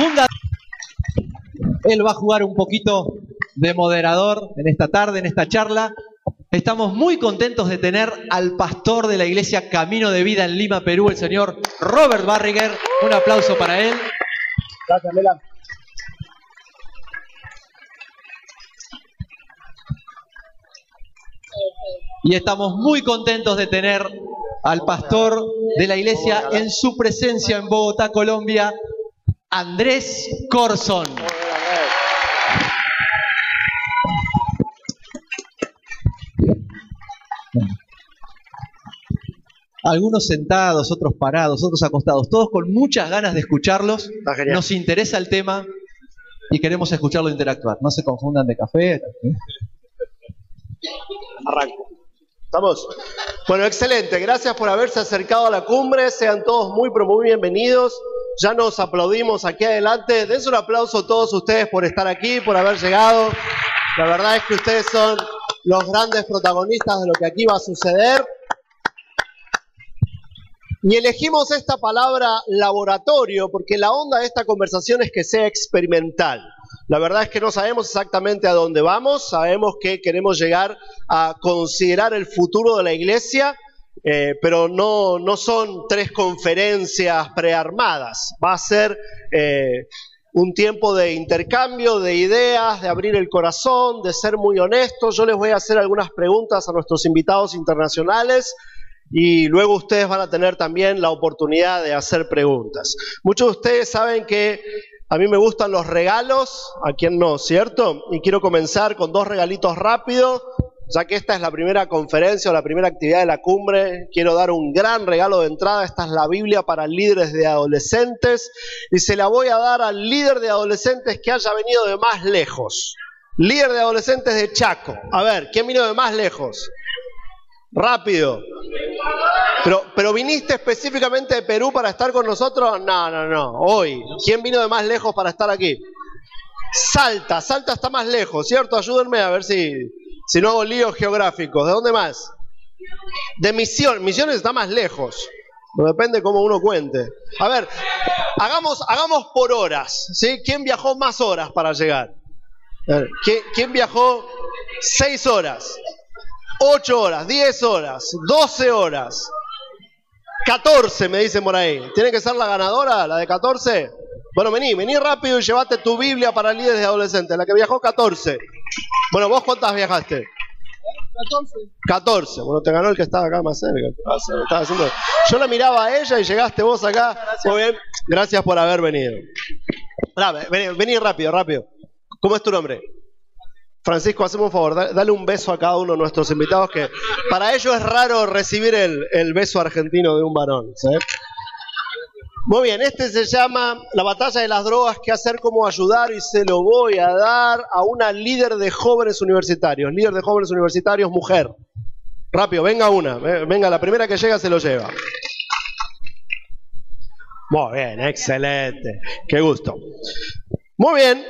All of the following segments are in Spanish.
fundador. Él va a jugar un poquito de moderador en esta tarde, en esta charla. Estamos muy contentos de tener al pastor de la iglesia Camino de Vida en Lima, Perú, el señor Robert Barriger. Un aplauso para él. Gracias, Mela. Y estamos muy contentos de tener al pastor de la iglesia en su presencia en Bogotá, Colombia, Andrés Corson. Algunos sentados, otros parados, otros acostados, todos con muchas ganas de escucharlos. Nos interesa el tema y queremos escucharlo interactuar. No se confundan de café. Arranco. ¿Estamos? Bueno, excelente. Gracias por haberse acercado a la cumbre. Sean todos muy, pero muy bienvenidos. Ya nos aplaudimos aquí adelante. Dense un aplauso a todos ustedes por estar aquí, por haber llegado. La verdad es que ustedes son los grandes protagonistas de lo que aquí va a suceder. Y elegimos esta palabra laboratorio porque la onda de esta conversación es que sea experimental. La verdad es que no sabemos exactamente a dónde vamos, sabemos que queremos llegar a considerar el futuro de la iglesia, eh, pero no, no son tres conferencias prearmadas, va a ser eh, un tiempo de intercambio de ideas, de abrir el corazón, de ser muy honestos. Yo les voy a hacer algunas preguntas a nuestros invitados internacionales y luego ustedes van a tener también la oportunidad de hacer preguntas. Muchos de ustedes saben que a mí me gustan los regalos, a quien no, ¿cierto? Y quiero comenzar con dos regalitos rápidos, ya que esta es la primera conferencia o la primera actividad de la cumbre. Quiero dar un gran regalo de entrada, esta es la Biblia para líderes de adolescentes y se la voy a dar al líder de adolescentes que haya venido de más lejos. Líder de adolescentes de Chaco. A ver, ¿quién vino de más lejos? Rápido. Pero, pero viniste específicamente de Perú para estar con nosotros? No, no, no. Hoy. ¿Quién vino de más lejos para estar aquí? Salta, Salta está más lejos, ¿cierto? Ayúdenme a ver si, si no hago líos geográficos. ¿De dónde más? De Misión. Misiones está más lejos. Depende cómo uno cuente. A ver, hagamos, hagamos por horas. ¿sí? ¿Quién viajó más horas para llegar? ¿quién, viajó seis horas? 8 horas, 10 horas, 12 horas, 14 me dicen por ahí. ¿Tiene que ser la ganadora, la de 14? Bueno, vení, vení rápido y llevate tu Biblia para líderes de adolescentes, la que viajó 14. Bueno, ¿vos cuántas viajaste? 14. 14. Bueno, te ganó el que estaba acá más cerca. ¿Qué pasa? Estaba haciendo- Yo la miraba a ella y llegaste vos acá. Muy bien, gracias por haber venido. Pará, Vení, vení rápido, rápido. ¿Cómo es tu nombre? Francisco, hacemos un favor, da- dale un beso a cada uno de nuestros invitados, que para ellos es raro recibir el, el beso argentino de un varón. ¿sí? Muy bien, este se llama La batalla de las drogas, qué hacer, cómo ayudar, y se lo voy a dar a una líder de jóvenes universitarios. Líder de jóvenes universitarios, mujer. Rápido, venga una, ve- venga, la primera que llega se lo lleva. Muy bien, excelente, qué gusto. Muy bien,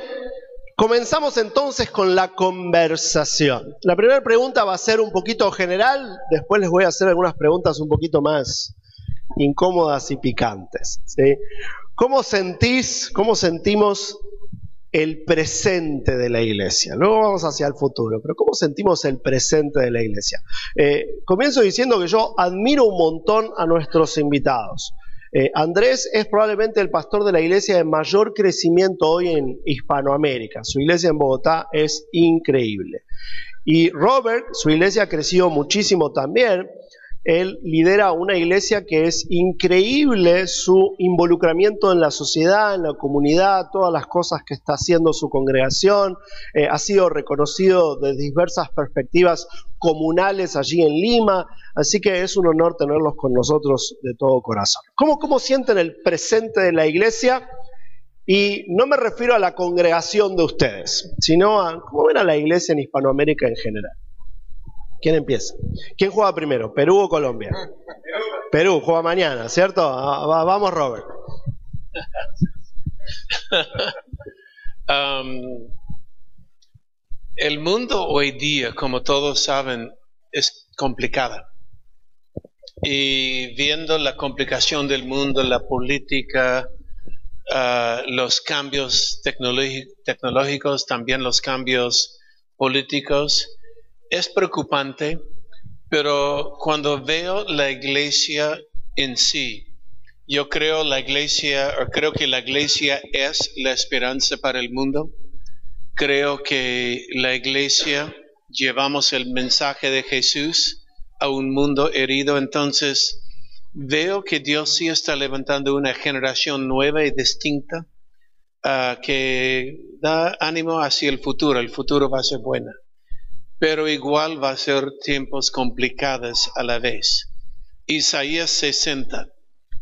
Comenzamos entonces con la conversación. La primera pregunta va a ser un poquito general, después les voy a hacer algunas preguntas un poquito más incómodas y picantes. ¿Cómo sentís, cómo sentimos el presente de la iglesia? Luego vamos hacia el futuro, pero ¿cómo sentimos el presente de la iglesia? Eh, comienzo diciendo que yo admiro un montón a nuestros invitados. Eh, Andrés es probablemente el pastor de la iglesia de mayor crecimiento hoy en Hispanoamérica. Su iglesia en Bogotá es increíble. Y Robert, su iglesia ha crecido muchísimo también. Él lidera una iglesia que es increíble su involucramiento en la sociedad, en la comunidad, todas las cosas que está haciendo su congregación. Eh, ha sido reconocido de diversas perspectivas comunales allí en Lima. Así que es un honor tenerlos con nosotros de todo corazón. ¿Cómo, cómo sienten el presente de la iglesia? Y no me refiero a la congregación de ustedes, sino a cómo ven a la iglesia en Hispanoamérica en general. ¿Quién empieza? ¿Quién juega primero? ¿Perú o Colombia? Perú, juega mañana, ¿cierto? Ah, va- vamos, Robert. Um, el mundo hoy día, como todos saben, es complicada. Y viendo la complicación del mundo, la política, ah, los cambios tecnológi- tecnológicos, también los cambios políticos. Es preocupante, pero cuando veo la iglesia en sí, yo creo la iglesia, o creo que la iglesia es la esperanza para el mundo. Creo que la iglesia llevamos el mensaje de Jesús a un mundo herido. Entonces, veo que Dios sí está levantando una generación nueva y distinta ah, que da ánimo hacia el futuro. El futuro va a ser bueno. Pero igual va a ser tiempos complicados a la vez. Isaías 60.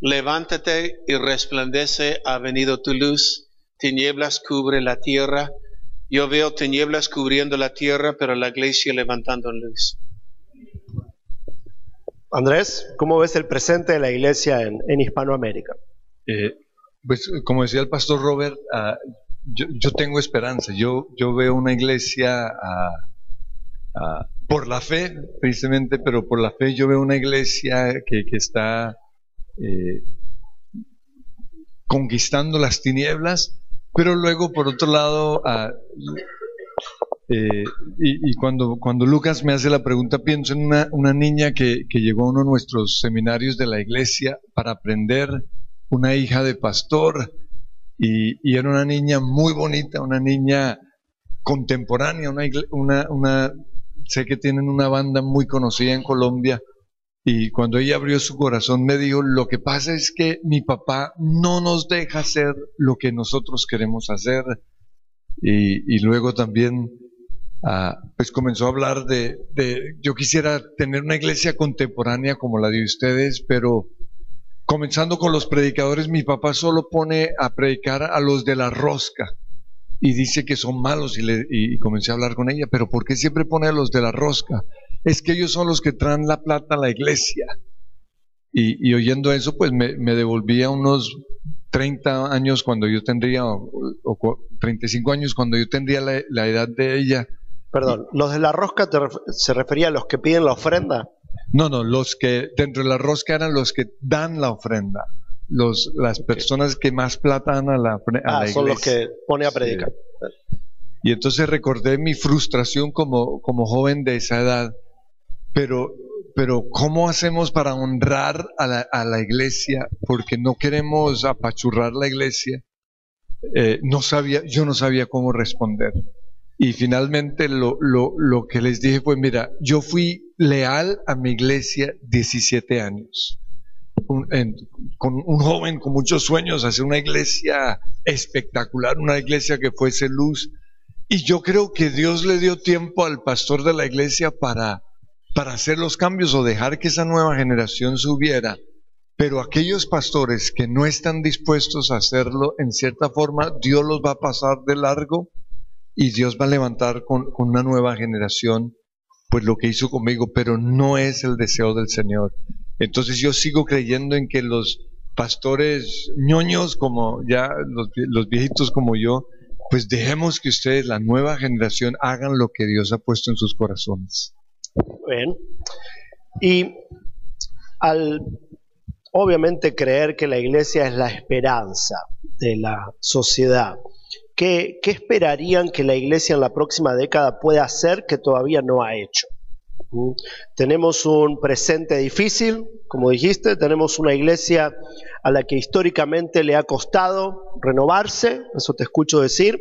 Levántate y resplandece, ha venido tu luz, tinieblas cubre la tierra. Yo veo tinieblas cubriendo la tierra, pero la iglesia levantando luz. Andrés, ¿cómo ves el presente de la iglesia en, en Hispanoamérica? Eh, pues como decía el pastor Robert, ah, yo, yo tengo esperanza. Yo, yo veo una iglesia ah, por la fe, precisamente, pero por la fe yo veo una iglesia que, que está eh, conquistando las tinieblas, pero luego por otro lado, ah, eh, y, cuando, cuando Lucas me hace la pregunta, pienso en una, una niña que, que llegó a uno de nuestros seminarios de la iglesia para aprender, una hija de pastor, y, y era una niña muy bonita, una niña contemporánea, una, una, una, sé que tienen una banda muy conocida en Colombia, y cuando ella abrió su corazón me dijo, lo que pasa es que mi papá no nos deja hacer lo que nosotros queremos hacer. Y, y luego también, ah, pues comenzó a hablar de, de, yo quisiera tener una iglesia contemporánea como la de ustedes, pero comenzando con los predicadores, mi papá solo pone a predicar a los de la rosca y dice que son malos y, le, y comencé a hablar con ella, pero ¿por qué siempre pone a los de la rosca? Es que ellos son los que traen la plata a la iglesia. Y, y oyendo eso, pues me, me devolvía unos 30 años cuando yo tendría, o, o cu- 35 años cuando yo tendría la, la edad de ella. Perdón, ¿los de la rosca te ref- se refería a los que piden la ofrenda? No, no, los que dentro de la rosca eran los que dan la ofrenda. Los, las personas que más plata dan a la, a Ah, la son los iglesia. que pone a Sí. predicar. Y entonces recordé mi frustración como, como joven de esa edad. Pero, pero ¿cómo hacemos para honrar a la, a la iglesia? Porque no queremos apachurrar la iglesia. Eh, no sabía, yo no sabía cómo responder. Y finalmente lo, lo, lo que les dije fue, mira, yo fui leal a mi iglesia 17 años. Con un joven con muchos sueños, hacer una iglesia espectacular, una iglesia que fuese luz. Y yo creo que Dios le dio tiempo al pastor de la iglesia para, para hacer los cambios o dejar que esa nueva generación subiera. Pero aquellos pastores que no están dispuestos a hacerlo, en cierta forma, Dios los va a pasar de largo y Dios va a levantar con, con una nueva generación, pues lo que hizo conmigo, pero no es el deseo del Señor. Entonces yo sigo creyendo en que los pastores ñoños, como ya los, vie- los viejitos como yo, pues dejemos que ustedes, la nueva generación, hagan lo que Dios ha puesto en sus corazones. Bien. Y al obviamente creer que la iglesia es la esperanza de la sociedad, ¿qué, qué esperarían que la iglesia en la próxima década pueda hacer que todavía no ha hecho? Tenemos un presente difícil, como dijiste, tenemos una iglesia a la que históricamente le ha costado renovarse, eso te escucho decir,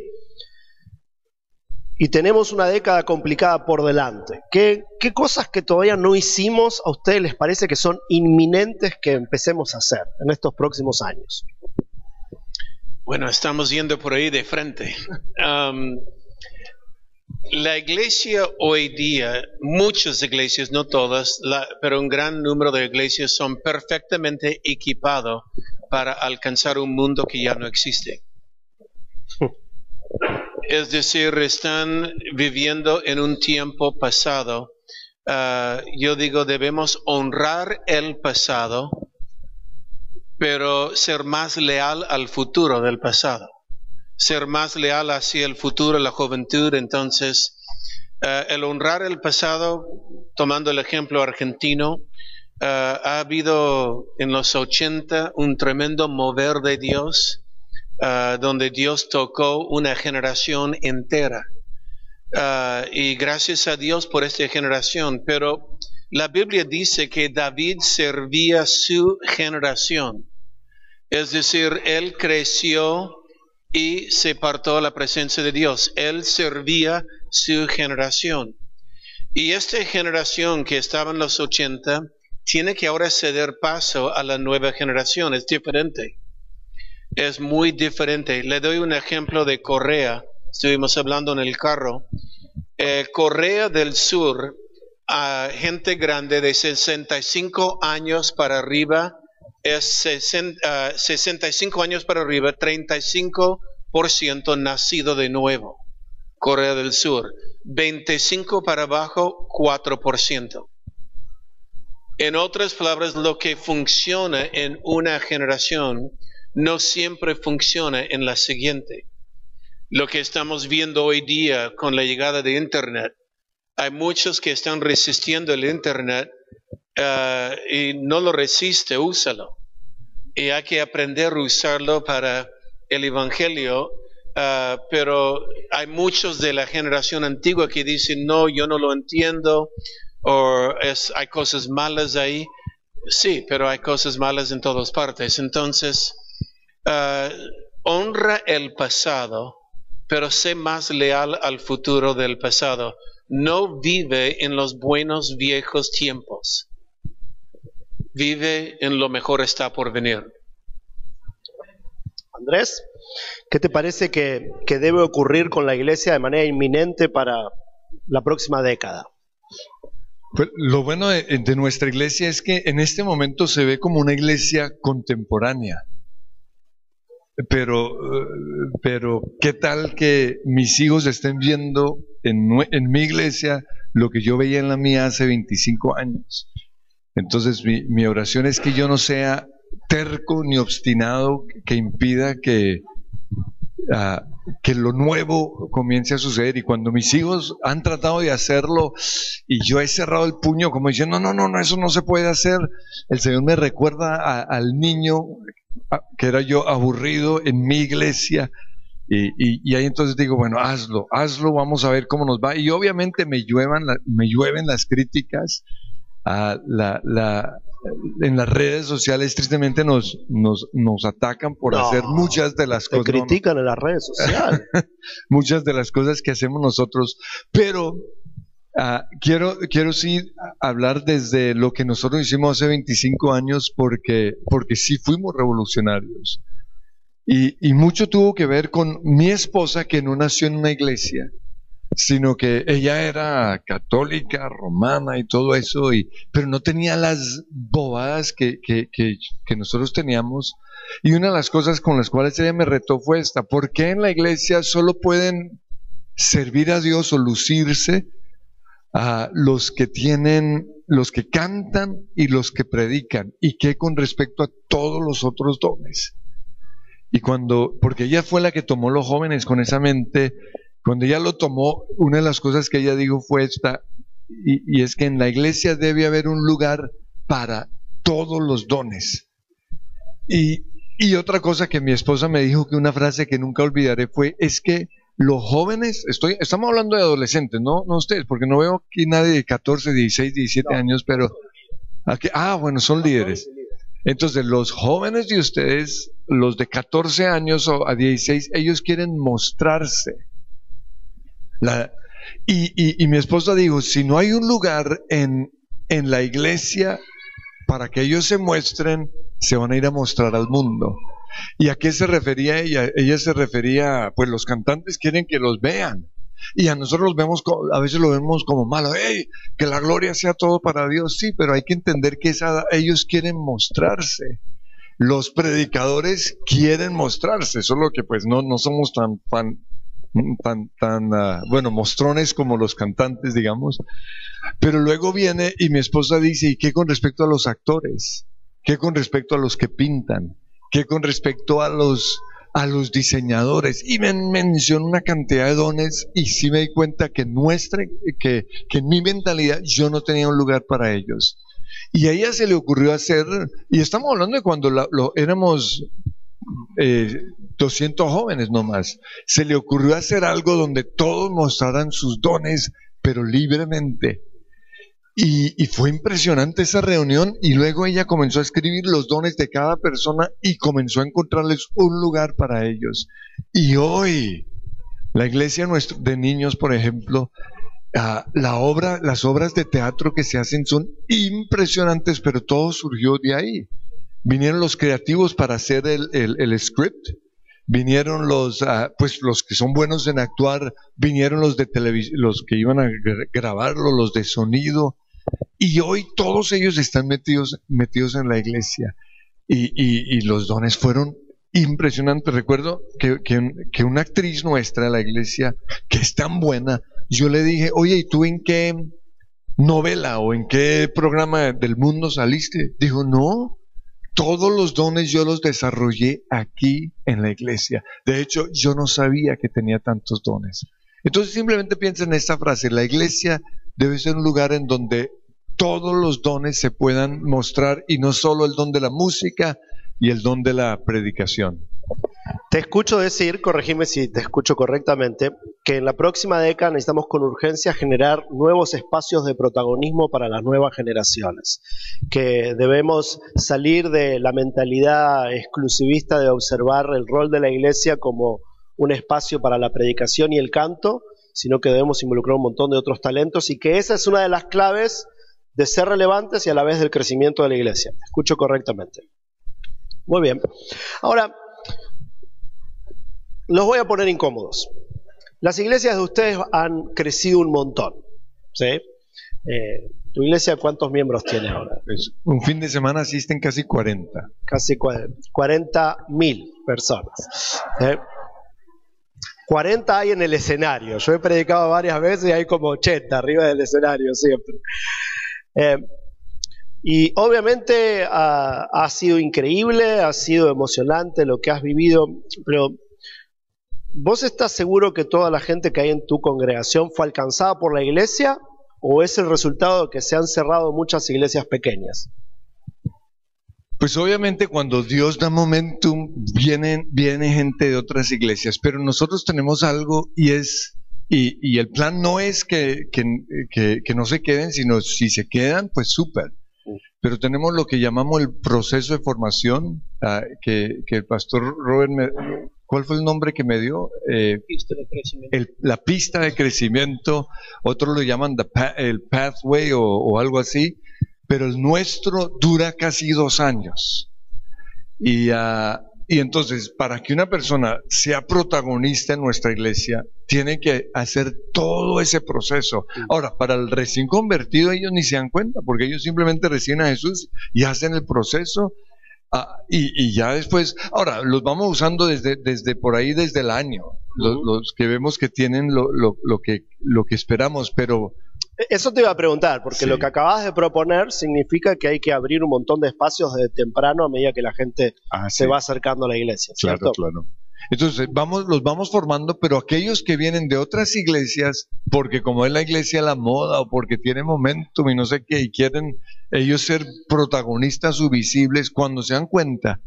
y tenemos una década complicada por delante. ¿Qué, ¿Qué, cosas que todavía no hicimos a ustedes les parece que son inminentes que empecemos a hacer en estos próximos años? Bueno, estamos yendo por ahí de frente. Um, la iglesia hoy día, muchas iglesias, no todas, la- pero un gran número de iglesias son perfectamente equipados para alcanzar un mundo que ya no existe. Es decir, están viviendo en un tiempo pasado. Ah, yo digo, debemos honrar el pasado, pero ser más leal al futuro del pasado. Ser más leal hacia el futuro, la juventud. Entonces, eh, el honrar el pasado, tomando el ejemplo argentino, eh, ha habido en los 80 un tremendo mover de Dios ah, donde Dios tocó una generación entera. Y gracias a Dios por esta generación. Pero la Biblia dice que David servía su generación. Es decir, él creció y se partó la presencia de Dios. Él servía su generación. Y esta generación que estaba en los 80 tiene que ahora ceder paso a la nueva generación. Es diferente. Es muy diferente. Le doy un ejemplo de Corea. Estuvimos hablando en el carro. Eh, Corea del Sur, a gente grande de 65 años para arriba, es 65 años para arriba, 35% nacido de nuevo. Corea del Sur. 25 para abajo, 4%. En otras palabras, lo que funciona en una generación no siempre funciona en la siguiente. Lo que estamos viendo hoy día con la llegada de Internet, hay muchos que están resistiendo el Internet eh, y no lo resiste, úsalo. Y hay que aprender a usarlo para el Evangelio Ah, pero hay muchos de la generación antigua que dicen, no, yo no lo entiendo, o es, hay cosas malas ahí. Sí, pero hay cosas malas en todas partes. Entonces, ah, honra el pasado, pero sé más leal al futuro del pasado. No vive en los buenos viejos tiempos. Vive en lo mejor está por venir. Andrés. ¿Qué te parece que, debe ocurrir con la iglesia de manera inminente para la próxima década? Pues, lo bueno de, nuestra iglesia es que en este momento se ve como una iglesia contemporánea. Pero, pero ¿qué tal que mis hijos estén viendo en, en, mi iglesia lo que yo veía en la mía hace 25 años? Entonces mi, mi oración es que yo no sea terco ni obstinado que impida que, que lo nuevo comience a suceder. Y cuando mis hijos han tratado de hacerlo y yo he cerrado el puño como diciendo, no, no, no, eso no se puede hacer, el Señor me recuerda al niño que era yo aburrido en mi iglesia. Y, ahí entonces digo, bueno, hazlo, hazlo, vamos a ver cómo nos va. Y obviamente me, lluevan me llueven las críticas, a la, la, en las redes sociales tristemente nos, nos, nos atacan por hacer muchas de las cosas. critican en las redes sociales. muchas de las cosas que hacemos nosotros, pero ah, quiero, quiero sí hablar desde lo que nosotros hicimos hace 25 años porque, porque sí fuimos revolucionarios. Y, y mucho tuvo que ver con mi esposa que no nació en una iglesia sino que ella era católica, romana y todo eso, y, pero no tenía las bobadas que, que, que, nosotros teníamos. Y una de las cosas con las cuales ella me retó fue esta, ¿por qué en la iglesia solo pueden servir a Dios o lucirse a los que tienen, los que cantan y los que predican? ¿Y qué con respecto a todos los otros dones? Y cuando, porque ella fue la que tomó los jóvenes con esa mente cuando ella lo tomó, una de las cosas que ella dijo fue esta, y, es que en la iglesia debe haber un lugar para todos los dones. Y, otra cosa que mi esposa me dijo, que una frase que nunca olvidaré fue, es que los jóvenes, estoy, estamos hablando de adolescentes, no, no ustedes, porque no veo aquí nadie de 14, 16, 17 años, pero aquí, ah, bueno, son líderes. Entonces, los jóvenes de ustedes, los de 14 años o a 16, ellos quieren mostrarse. Y, mi esposa dijo, si no hay un lugar en, en la iglesia para que ellos se muestren, se van a ir a mostrar al mundo. ¿Y a qué se refería ella? Ella se refería, pues los cantantes quieren que los vean. Y a nosotros los vemos, a veces lo vemos como malo, hey, que la gloria sea todo para Dios, sí, pero hay que entender que esa, ellos quieren mostrarse. Los predicadores quieren mostrarse, solo que pues no, no somos tan fan, tan, tan ah, bueno, mostrones como los cantantes, digamos. Pero luego viene y mi esposa dice, ¿y qué con respecto a los actores? ¿Qué con respecto a los que pintan? ¿Qué con respecto a los, a los diseñadores? Y me mencionó una cantidad de dones y sí me di cuenta que, nuestra, que, que en mi mentalidad yo no tenía un lugar para ellos. Y a ella se le ocurrió hacer, y estamos hablando de cuando lo, éramos eh, 200 jóvenes nomás. Se le ocurrió hacer algo donde todos mostraran sus dones, pero libremente. Y, fue impresionante esa reunión y luego ella comenzó a escribir los dones de cada persona y comenzó a encontrarles un lugar para ellos. Y hoy, la iglesia nuestro, de niños, por ejemplo, uh, la obra, las obras de teatro que se hacen son impresionantes, pero todo surgió de ahí. Vinieron los creativos para hacer el, el, script, vinieron los, uh, pues los que son buenos en actuar, vinieron los de televisión, los que iban a grabarlo, los de sonido, y hoy todos ellos están metidos, metidos en la iglesia. Y, y, y los dones fueron impresionantes. Recuerdo que, que, que, una actriz nuestra de la iglesia, que es tan buena, yo le dije, oye, ¿y tú en qué novela o en qué programa del mundo saliste? Dijo, no, todos los dones yo los desarrollé aquí en la iglesia. De hecho, yo no sabía que tenía tantos dones. Entonces simplemente piensa en esta frase, la iglesia debe ser un lugar en donde todos los dones se puedan mostrar y no solo el don de la música y el don de la predicación. Te escucho decir, corregime si te escucho correctamente, que en la próxima década necesitamos con urgencia generar nuevos espacios de protagonismo para las nuevas generaciones, que debemos salir de la mentalidad exclusivista de observar el rol de la iglesia como un espacio para la predicación y el canto, sino que debemos involucrar un montón de otros talentos y que esa es una de las claves de ser relevantes y a la vez del crecimiento de la iglesia. Escucho correctamente. Muy bien. Ahora, los voy a poner incómodos. Las iglesias de ustedes han crecido un montón. ¿sí? Eh, ¿Tu iglesia cuántos miembros tiene ahora? Pues un fin de semana asisten casi 40. Casi 40 mil personas. ¿eh? 40 hay en el escenario. Yo he predicado varias veces y hay como 80 arriba del escenario siempre. Eh, y obviamente ha, ha, sido increíble, ha sido emocionante lo que has vivido, pero ¿vos estás seguro que toda la gente que hay en tu congregación fue alcanzada por la iglesia o es el resultado de que se han cerrado muchas iglesias pequeñas? Pues obviamente cuando Dios da momentum, viene, viene gente de otras iglesias, pero nosotros tenemos algo y es, y, y el plan no es que, que, que, que, no se queden, sino si se quedan, pues súper. Pero tenemos lo que llamamos el proceso de formación, uh, que, el pastor Robert, me, ¿cuál fue el nombre que me dio? Eh, pista de el, la pista de crecimiento, otros lo llaman the, el pathway o, o algo así pero el nuestro dura casi dos años. Y, uh, y entonces, para que una persona sea protagonista en nuestra iglesia, tiene que hacer todo ese proceso. Ahora, para el recién convertido, ellos ni se dan cuenta, porque ellos simplemente reciben a Jesús y hacen el proceso. Uh, y, y, ya después, ahora, los vamos usando desde, desde por ahí, desde el año, los, los que vemos que tienen lo, lo, lo, que, lo que esperamos, pero eso te iba a preguntar, porque sí. lo que acabas de proponer significa que hay que abrir un montón de espacios desde temprano a medida que la gente ah, se sí. va acercando a la iglesia. ¿cierto? Claro, claro. Entonces, vamos, los vamos formando, pero aquellos que vienen de otras iglesias, porque como es la iglesia la moda o porque tiene momentum y no sé qué, y quieren ellos ser protagonistas o visibles, cuando se dan cuenta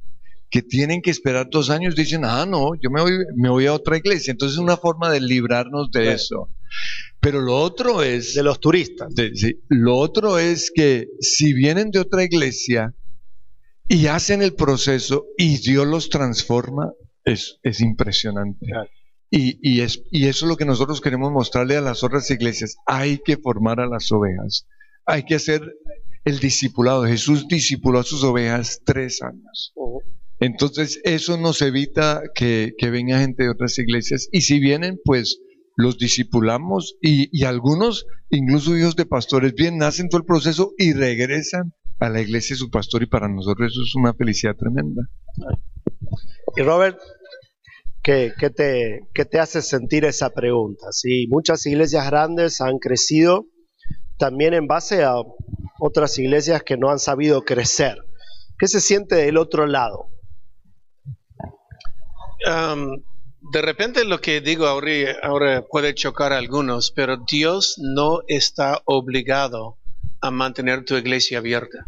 que tienen que esperar dos años, dicen, ah, no, yo me voy, me voy a otra iglesia. Entonces es una forma de librarnos de eso. Pero lo otro es... De los turistas. De, sí, lo otro es que si vienen de otra iglesia y hacen el proceso y Dios los transforma, es, es impresionante. Claro. Y, y, es, y eso es lo que nosotros queremos mostrarle a las otras iglesias. Hay que formar a las ovejas. Hay que hacer el discipulado. Jesús discipuló a sus ovejas tres años. Entonces, eso nos evita que, que venga gente de otras iglesias. Y si vienen, pues los discipulamos y, y, algunos, incluso hijos de pastores, bien, hacen todo el proceso y regresan a la iglesia de su pastor y para nosotros eso es una felicidad tremenda. Y Robert, ¿qué, qué, te, qué te, hace sentir esa pregunta? Sí, muchas iglesias grandes han crecido también en base a otras iglesias que no han sabido crecer. ¿Qué se siente del otro lado? Um, de repente lo que digo ahora, puede chocar a algunos, pero Dios no está obligado a mantener tu iglesia abierta.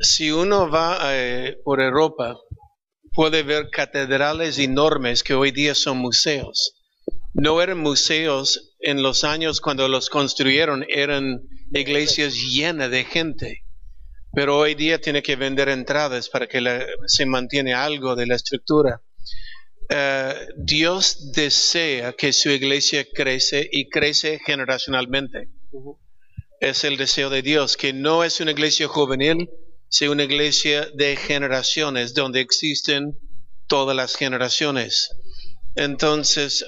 si uno va eh, por Europa, puede ver catedrales enormes que hoy día son museos. No eran museos en los años cuando los construyeron, eran iglesias llenas de gente. Pero hoy día tiene que vender entradas para que se mantiene algo de la estructura. Eh, Dios desea que su iglesia crece y crece generacionalmente. Es el deseo de Dios, que no es una iglesia juvenil, sino una iglesia de generaciones, donde existen todas las generaciones. Entonces,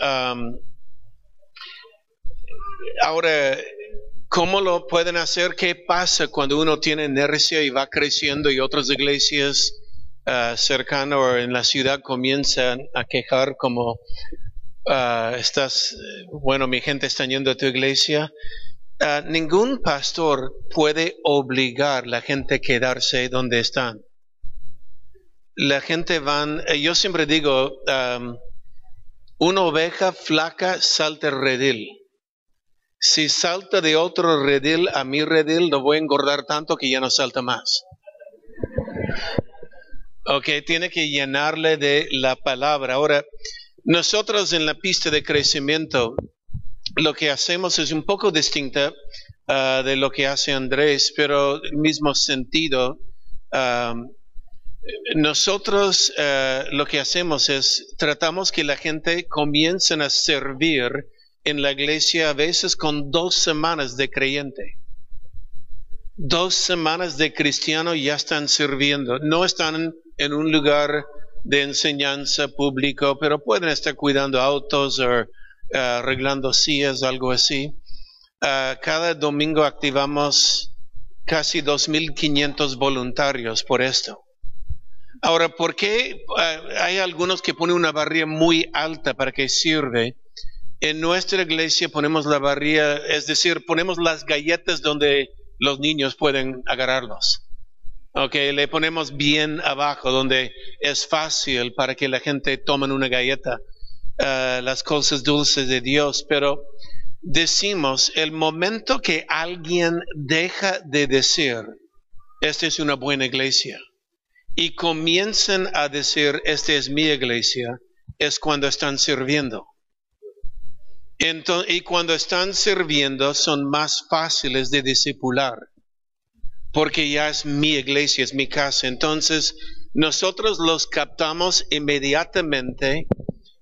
ahora, ¿cómo lo pueden hacer? ¿Qué pasa cuando uno tiene inercia y va creciendo y otras iglesias uh, cercanas o en la ciudad comienzan a quejar como uh, estás, bueno, mi gente está yendo a tu iglesia? Uh, ningún pastor puede obligar a la gente a quedarse donde están. La gente van, yo siempre digo, um, una oveja flaca salta el redil. Si salta de otro redil a mi redil, lo voy a engordar tanto que ya no salta más. Ok, tiene que llenarle de la palabra. Ahora, nosotros en la pista de crecimiento, lo que hacemos es un poco distinta ah, de lo que hace Andrés, pero el mismo sentido. Ah, nosotros uh, lo que hacemos es tratamos que la gente comience a servir en la iglesia a veces con dos semanas de creyente dos semanas de cristiano ya están sirviendo. No están en un lugar de enseñanza público, pero pueden estar cuidando autos o uh, arreglando sillas, algo así. Uh, cada domingo activamos casi 2.500 voluntarios por esto. Ahora, ¿por qué uh, hay algunos que ponen una barrera muy alta para que sirve? En nuestra iglesia ponemos la barrera, es decir, ponemos las galletas donde los niños pueden agarrarlos. Ok, le ponemos bien abajo donde es fácil para que la gente tome una galleta, uh, las cosas dulces de Dios, pero decimos el momento que alguien deja de decir, esta es una buena iglesia, y comienzan a decir, esta es mi iglesia, es cuando están sirviendo y cuando están sirviendo son más fáciles de discipular, porque ya es mi iglesia, es mi casa. Entonces, nosotros los captamos inmediatamente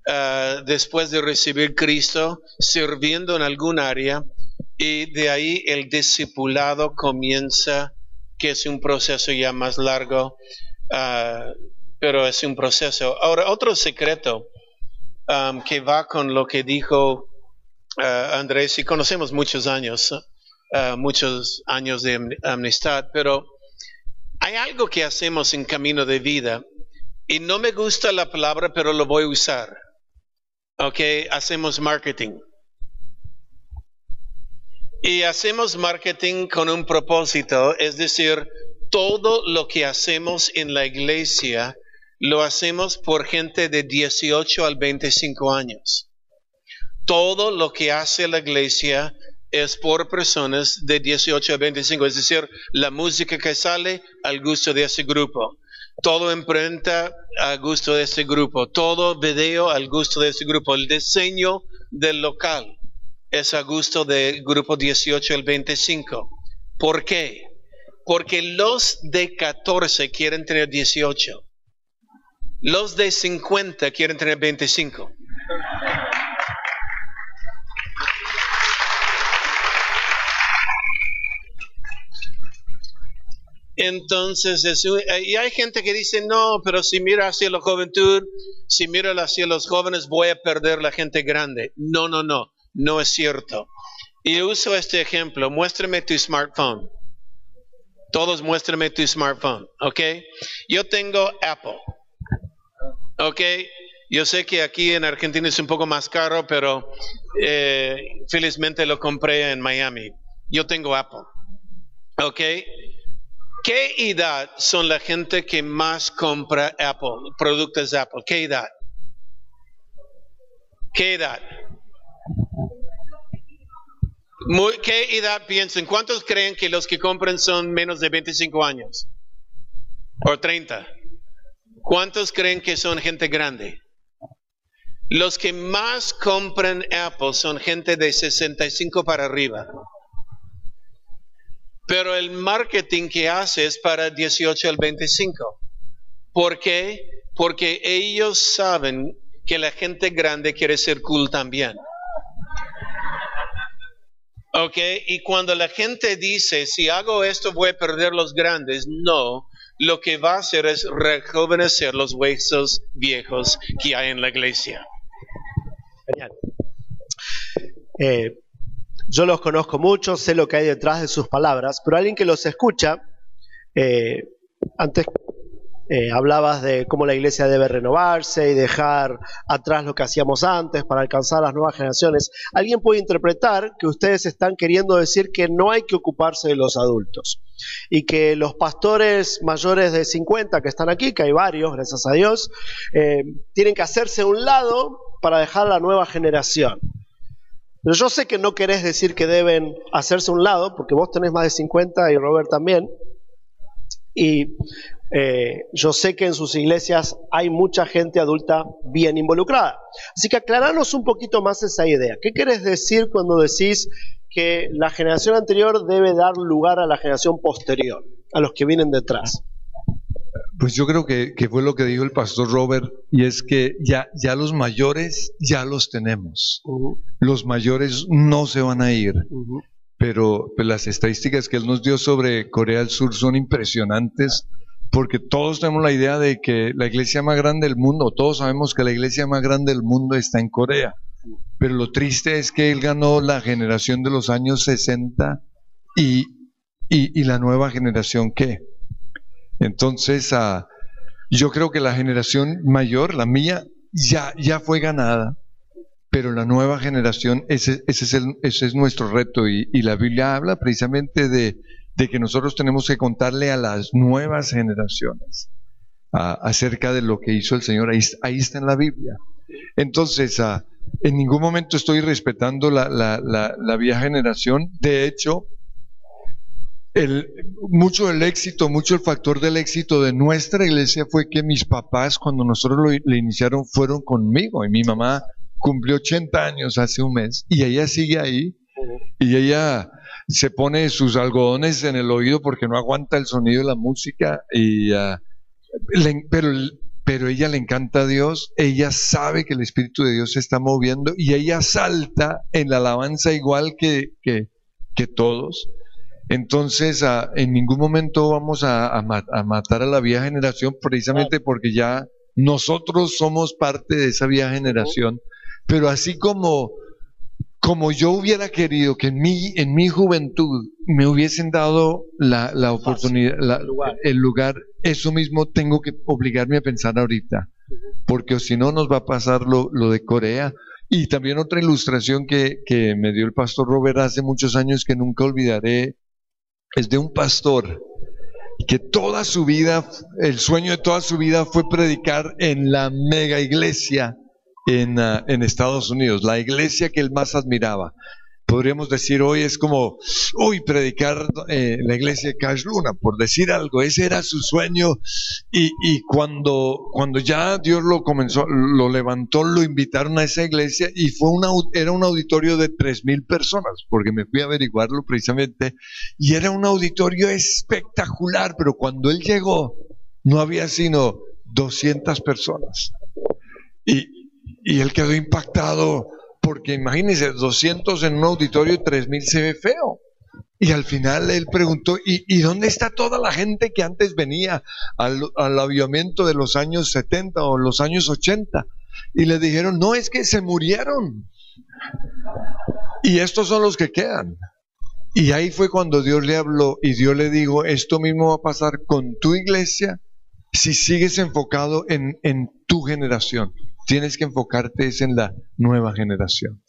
uh, después de recibir Cristo, sirviendo en algún área, y de ahí el discipulado comienza, que es un proceso ya más largo, uh, pero es un proceso. Ahora, otro secreto um, que va con lo que dijo uh, Andrés, y conocemos muchos años, uh, muchos años de amistad, pero hay algo que hacemos en camino de vida y no me gusta la palabra, pero lo voy a usar. Ok, hacemos marketing. Y hacemos marketing con un propósito, es decir, todo lo que hacemos en la iglesia lo hacemos por gente de 18 al 25 años todo lo que hace la iglesia es por personas de 18 a 25, es decir, la música que sale al gusto de ese grupo, todo imprenta al gusto de ese grupo, todo video al gusto de ese grupo, el diseño del local es a gusto del grupo 18 al 25. ¿Por qué? Porque los de 14 quieren tener 18, los de 50 quieren tener 25. Entonces, y hay gente que dice, no, pero si mira hacia la juventud, si mira hacia los jóvenes, voy a perder la gente grande. No, no, no, no es cierto. Y uso este ejemplo, muéstrame tu smartphone. Todos muéstrame tu smartphone, ¿ok? Yo tengo Apple, ¿ok? Yo sé que aquí en Argentina es un poco más caro, pero eh, felizmente lo compré en Miami. Yo tengo Apple, ¿ok? ¿Qué edad son la gente que más compra Apple, productos Apple? ¿Qué edad? ¿Qué edad? ¿Qué edad piensan? ¿Cuántos creen que los que compran son menos de 25 años? o 30. ¿Cuántos creen que son gente grande? Los que más compran Apple son gente de 65 para arriba. Pero el marketing que hace es para 18 al 25. ¿Por qué? Porque ellos saben que la gente grande quiere ser cool también. ¿Ok? Y cuando la gente dice, si hago esto voy a perder los grandes, no. Lo que va a hacer es rejuvenecer los huesos viejos que hay en la iglesia. Eh, yo los conozco mucho, sé lo que hay detrás de sus palabras, pero alguien que los escucha, eh, antes eh, hablabas de cómo la iglesia debe renovarse y dejar atrás lo que hacíamos antes para alcanzar las nuevas generaciones. Alguien puede interpretar que ustedes están queriendo decir que no hay que ocuparse de los adultos y que los pastores mayores de 50 que están aquí, que hay varios, gracias a Dios, eh, tienen que hacerse a un lado para dejar la nueva generación. Pero yo sé que no querés decir que deben hacerse a un lado, porque vos tenés más de 50 y Robert también. Y eh, yo sé que en sus iglesias hay mucha gente adulta bien involucrada. Así que aclaranos un poquito más esa idea. ¿Qué querés decir cuando decís que la generación anterior debe dar lugar a la generación posterior, a los que vienen detrás? Pues yo creo que, fue lo que dijo el pastor Robert, y es que ya, ya los mayores ya los tenemos. Los mayores no se van a ir. Pero pues, las estadísticas que él nos dio sobre Corea del Sur son impresionantes, porque todos tenemos la idea de que la iglesia más grande del mundo, todos sabemos que la iglesia más grande del mundo está en Corea. Pero lo triste es que él ganó la generación de los años 60 y, y, y la nueva generación, ¿qué? Entonces, ah, yo creo que la generación mayor, la mía, ya, ya fue ganada, pero la nueva generación, ese, ese, es, ese es, nuestro reto. Y, la Biblia habla precisamente de, de, que nosotros tenemos que contarle a las nuevas generaciones ah, acerca de lo que hizo el Señor. Ahí, ahí está en la Biblia. Entonces, uh, en ningún momento estoy respetando la, la, la, la vieja generación. De hecho, el, mucho del éxito, mucho el factor del éxito de nuestra iglesia fue que mis papás, cuando nosotros lo, le iniciaron, fueron conmigo. Y mi mamá cumplió 80 años hace un mes y ella sigue ahí. Y ella se pone sus algodones en el oído porque no aguanta el sonido de la música. Y, uh, pero, pero ella le encanta a Dios, ella sabe que el Espíritu de Dios se está moviendo y ella salta en la alabanza igual que, que, que todos. Entonces, ah, en ningún momento vamos a, matar a la vieja generación precisamente porque ya nosotros somos parte de esa vieja generación. Pero así como, como yo hubiera querido que en mi, en mi juventud me hubiesen dado la, oportunidad, el lugar, eso mismo tengo que obligarme a pensar ahorita. Porque si no nos va a pasar lo, lo de Corea. Y también otra ilustración que, que me dio el pastor Robert hace muchos años que nunca olvidaré es de un pastor que toda su vida, el sueño de toda su vida fue predicar en la mega iglesia en, ah, en Estados Unidos, la iglesia que él más admiraba. Podríamos decir hoy es como, uy, predicar eh, la iglesia de Cash Luna, por decir algo, ese era su sueño. Y, y, cuando, cuando ya Dios lo comenzó, lo levantó, lo invitaron a esa iglesia y fue una, era un auditorio de tres mil personas, porque me fui a averiguarlo precisamente, y era un auditorio espectacular, pero cuando él llegó no había sino 200 personas. Y, y él quedó impactado porque imagínense, 200 en un auditorio y 3000 se ve feo. Y al final él preguntó, ¿y, dónde está toda la gente que antes venía al, al avivamiento de los años 70 o los años 80? Y le dijeron, no, es que se murieron. Y estos son los que quedan. Y ahí fue cuando Dios le habló y Dios le dijo, esto mismo va a pasar con tu iglesia si sigues enfocado en, en tu generación tienes que enfocarte en la nueva generación.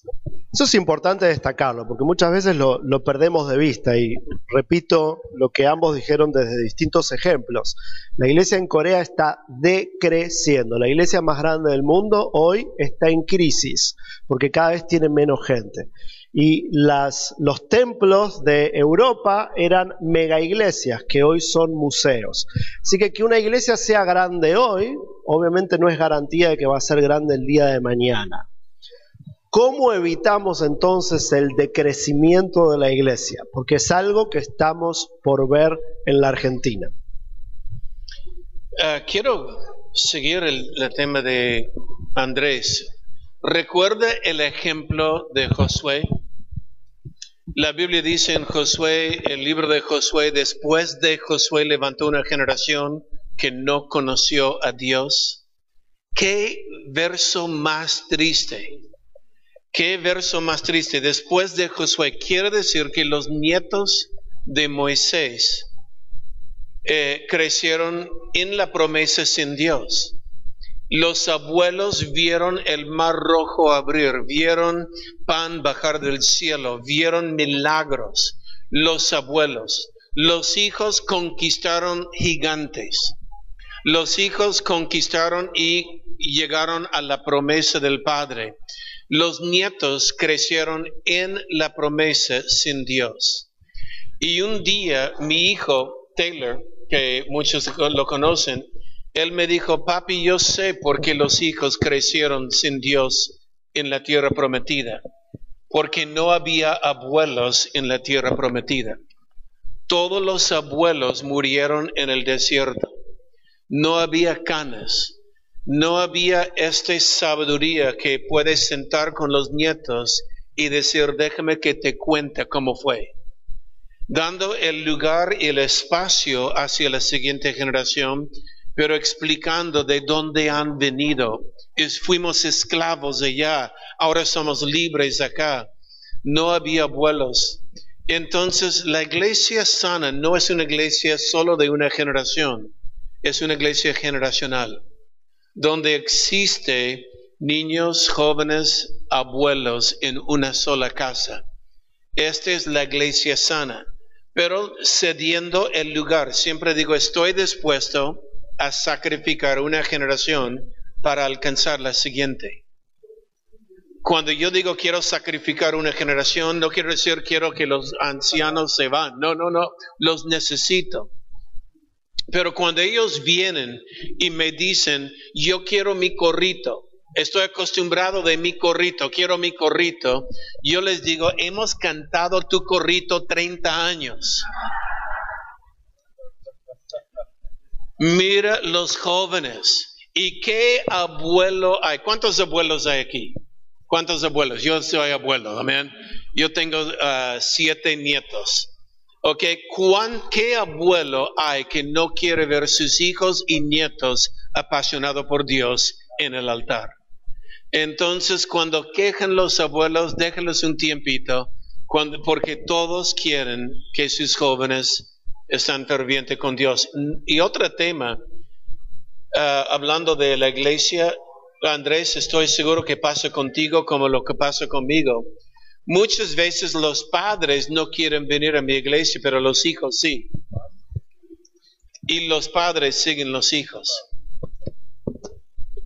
Eso es importante destacarlo, porque muchas veces lo, perdemos de vista y repito lo que ambos dijeron desde distintos ejemplos. La iglesia en Corea está decreciendo, la iglesia más grande del mundo hoy está en crisis, porque cada vez tiene menos gente. Y las, los templos de Europa eran mega iglesias, que hoy son museos. Así que que una iglesia sea grande hoy, obviamente no es garantía de que va a ser grande el día de mañana. ¿Cómo evitamos entonces el decrecimiento de la iglesia? Porque es algo que estamos por ver en la Argentina. Uh, quiero seguir el, tema de Andrés. ¿Recuerda el ejemplo de Josué? La Biblia dice en Josué, el libro de Josué, después de Josué levantó una generación que no conoció a Dios. ¿Qué verso más triste? ¿Qué verso más triste? Después de Josué, quiere decir que los nietos de Moisés eh, crecieron en la promesa sin Dios. Los abuelos vieron el mar rojo abrir, vieron pan bajar del cielo, vieron milagros. Los abuelos. Los hijos conquistaron gigantes. Los hijos conquistaron y llegaron a la promesa del Padre. Los nietos crecieron en la promesa sin Dios. Y un día mi hijo Taylor, que muchos lo conocen, él me dijo, papi, yo sé por qué los hijos crecieron sin Dios en la tierra prometida, porque no había abuelos en la tierra prometida. Todos los abuelos murieron en el desierto. No había canas. No había esta sabiduría que puedes sentar con los nietos y decir, déjame que te cuente cómo fue dando el lugar y el espacio hacia la siguiente generación, pero explicando de dónde han venido. Es, fuimos esclavos allá, ahora somos libres acá. No había abuelos. Entonces la iglesia sana no es una iglesia solo de una generación, es una iglesia generacional, donde existe niños, jóvenes, abuelos en una sola casa. Esta es la iglesia sana pero cediendo el lugar. Siempre digo, estoy dispuesto a sacrificar una generación para alcanzar la siguiente. Cuando yo digo quiero sacrificar una generación, no quiero decir quiero que los ancianos se van. No, no, no, los necesito. Pero cuando ellos vienen y me dicen, yo quiero mi corrito, estoy acostumbrado de mi corrito, quiero mi corrito, yo les digo, hemos cantado tu corrito 30 años. Mira los jóvenes. ¿Y qué abuelo hay? ¿Cuántos abuelos hay aquí? ¿Cuántos abuelos? Yo soy abuelo, amén. Yo tengo uh, siete nietos. Ok, ¿qué abuelo hay que no quiere ver sus hijos y nietos apasionados por Dios en el altar? Entonces, cuando quejan los abuelos, déjenlos un tiempito, porque todos quieren que sus jóvenes estén fervientes con Dios. Y otro tema, uh, hablando de la iglesia, Andrés, estoy seguro que pasa contigo como lo que pasa conmigo. Muchas veces los padres no quieren venir a mi iglesia, pero los hijos sí. Y los padres siguen los hijos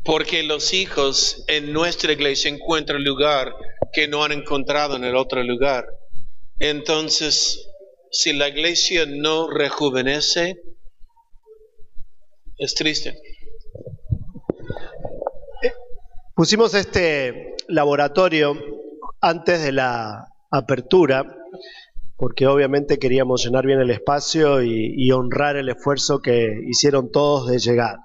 porque los hijos en nuestra iglesia encuentran lugar que no han encontrado en el otro lugar. Entonces, si la iglesia no rejuvenece, es triste. Pusimos este laboratorio antes de la apertura, porque obviamente queríamos llenar bien el espacio y, y honrar el esfuerzo que hicieron todos de llegar.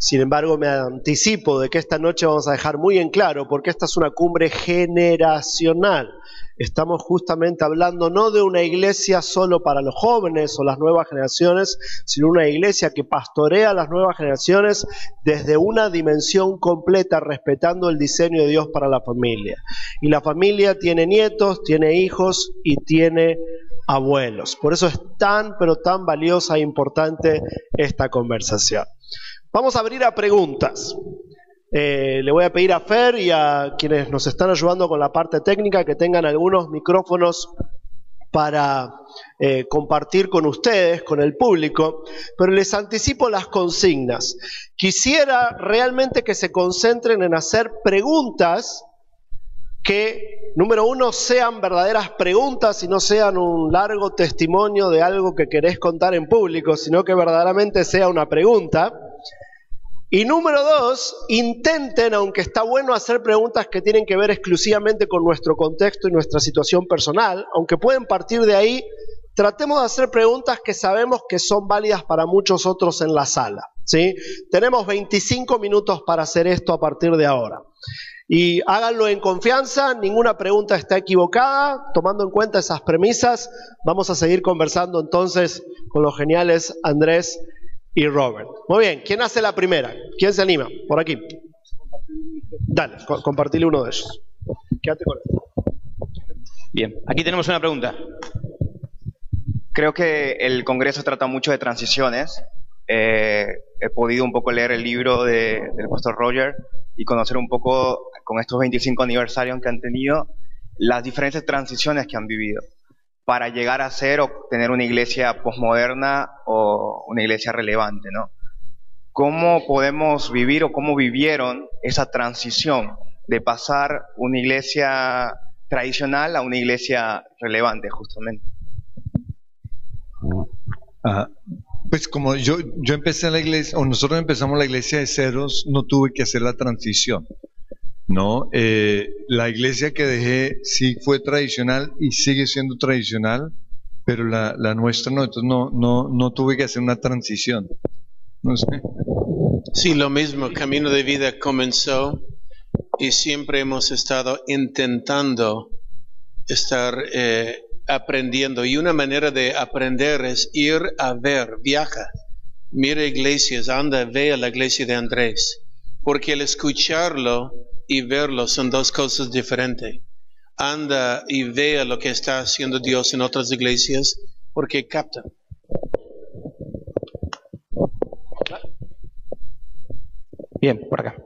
Sin embargo, me anticipo de que esta noche vamos a dejar muy en claro, porque esta es una cumbre generacional. Estamos justamente hablando no de una iglesia solo para los jóvenes o las nuevas generaciones, sino una iglesia que pastorea a las nuevas generaciones desde una dimensión completa, respetando el diseño de Dios para la familia. Y la familia tiene nietos, tiene hijos y tiene abuelos. Por eso es tan, pero tan valiosa e importante esta conversación. Vamos a abrir a preguntas. Eh, le voy a pedir a Fer y a quienes nos están ayudando con la parte técnica que tengan algunos micrófonos para eh, compartir con ustedes, con el público, pero les anticipo las consignas. Quisiera realmente que se concentren en hacer preguntas que Número uno, sean verdaderas preguntas y no sean un largo testimonio de algo que querés contar en público, sino que verdaderamente sea una pregunta. Y número dos, intenten, aunque está bueno hacer preguntas que tienen que ver exclusivamente con nuestro contexto y nuestra situación personal, aunque pueden partir de ahí, tratemos de hacer preguntas que sabemos que son válidas para muchos otros en la sala. ¿sí? Tenemos 25 minutos para hacer esto a partir de ahora. Y háganlo en confianza, ninguna pregunta está equivocada, tomando en cuenta esas premisas, vamos a seguir conversando entonces con los geniales Andrés y Robert. Muy bien, ¿quién hace la primera? ¿Quién se anima? Por aquí. Dale, compartile uno de ellos. Quédate con él. Bien, aquí tenemos una pregunta. Creo que el Congreso trata mucho de transiciones. Eh, he podido un poco leer el libro de, del pastor Roger y conocer un poco, con estos 25 aniversarios que han tenido, las diferentes transiciones que han vivido para llegar a ser o tener una iglesia posmoderna o una iglesia relevante, ¿no? ¿Cómo podemos vivir o cómo vivieron esa transición de pasar una iglesia tradicional a una iglesia relevante, justamente? Ah, pues como yo, yo empecé la iglesia, o nosotros empezamos la iglesia de ceros, no tuve que hacer la transición. No, eh, la iglesia que dejé sí fue tradicional y sigue siendo tradicional, pero la, nuestra no, entonces no, no, no tuve que hacer una transición. No. Sí, lo mismo, Camino de Vida comenzó y siempre hemos estado intentando estar eh, aprendiendo. Y una manera de aprender es ir a ver, viaja, mira iglesias, anda, ve a la iglesia de Andrés. Porque el escucharlo y verlo son dos cosas diferentes. Anda y vea lo que está haciendo Dios en otras iglesias porque capta. Bien, por acá.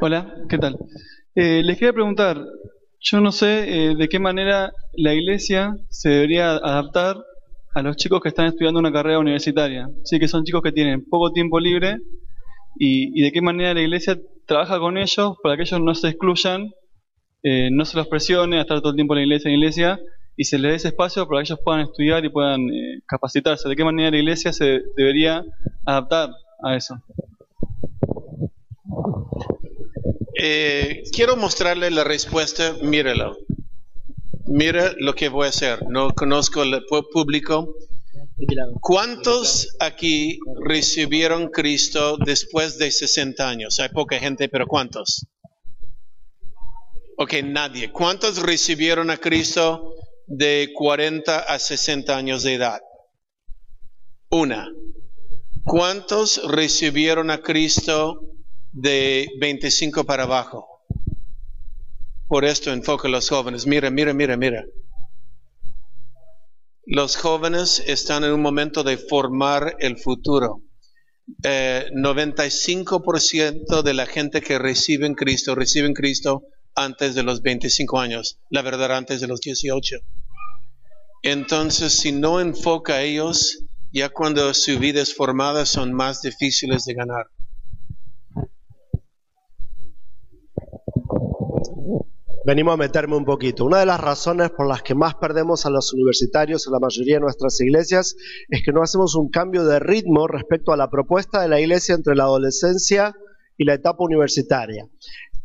Hola, ¿qué tal? Eh, les quería preguntar, yo no sé eh, de qué manera la iglesia se debería adaptar a los chicos que están estudiando una carrera universitaria. Sí, que son chicos que tienen poco tiempo libre y, de qué manera la iglesia trabaja con ellos para que ellos no se excluyan, eh, no se los presione a estar todo el tiempo en la iglesia, en la iglesia, y se les dé ese espacio para que ellos puedan estudiar y puedan eh, capacitarse. ¿De qué manera la iglesia se debería adaptar a eso? Eh, quiero mostrarle la respuesta, mírelo. Mira lo que voy a hacer. No conozco el público, ¿Cuántos aquí recibieron Cristo después de 60 años? Hay poca gente, pero ¿cuántos? Ok, nadie. ¿Cuántos recibieron a Cristo de 40 a 60 años de edad? Una. ¿Cuántos recibieron a Cristo de 25 para abajo? Por esto enfoca a los jóvenes. Mira, mira, mira, mira. Los jóvenes están en un momento de formar el futuro. 95% eh, de la gente que recibe en Cristo, recibe en Cristo antes de los 25 años, la verdad antes de los 18. Entonces, si no enfoca a ellos, ya cuando su vida es formada son más difíciles de ganar. Venimos a meterme un poquito. Una de las razones por las que más perdemos a los universitarios en la mayoría de nuestras iglesias es que no hacemos un cambio de ritmo respecto a la propuesta de la iglesia entre la adolescencia y la etapa universitaria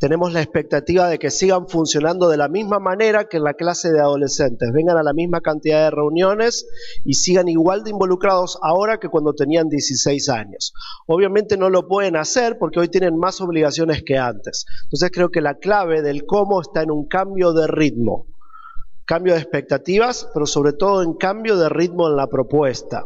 tenemos la expectativa de que sigan funcionando de la misma manera que en la clase de adolescentes, vengan a la misma cantidad de reuniones y sigan igual de involucrados ahora que cuando tenían 16 años. Obviamente no lo pueden hacer porque hoy tienen más obligaciones que antes. Entonces creo que la clave del cómo está en un cambio de ritmo, cambio de expectativas, pero sobre todo en cambio de ritmo en la propuesta.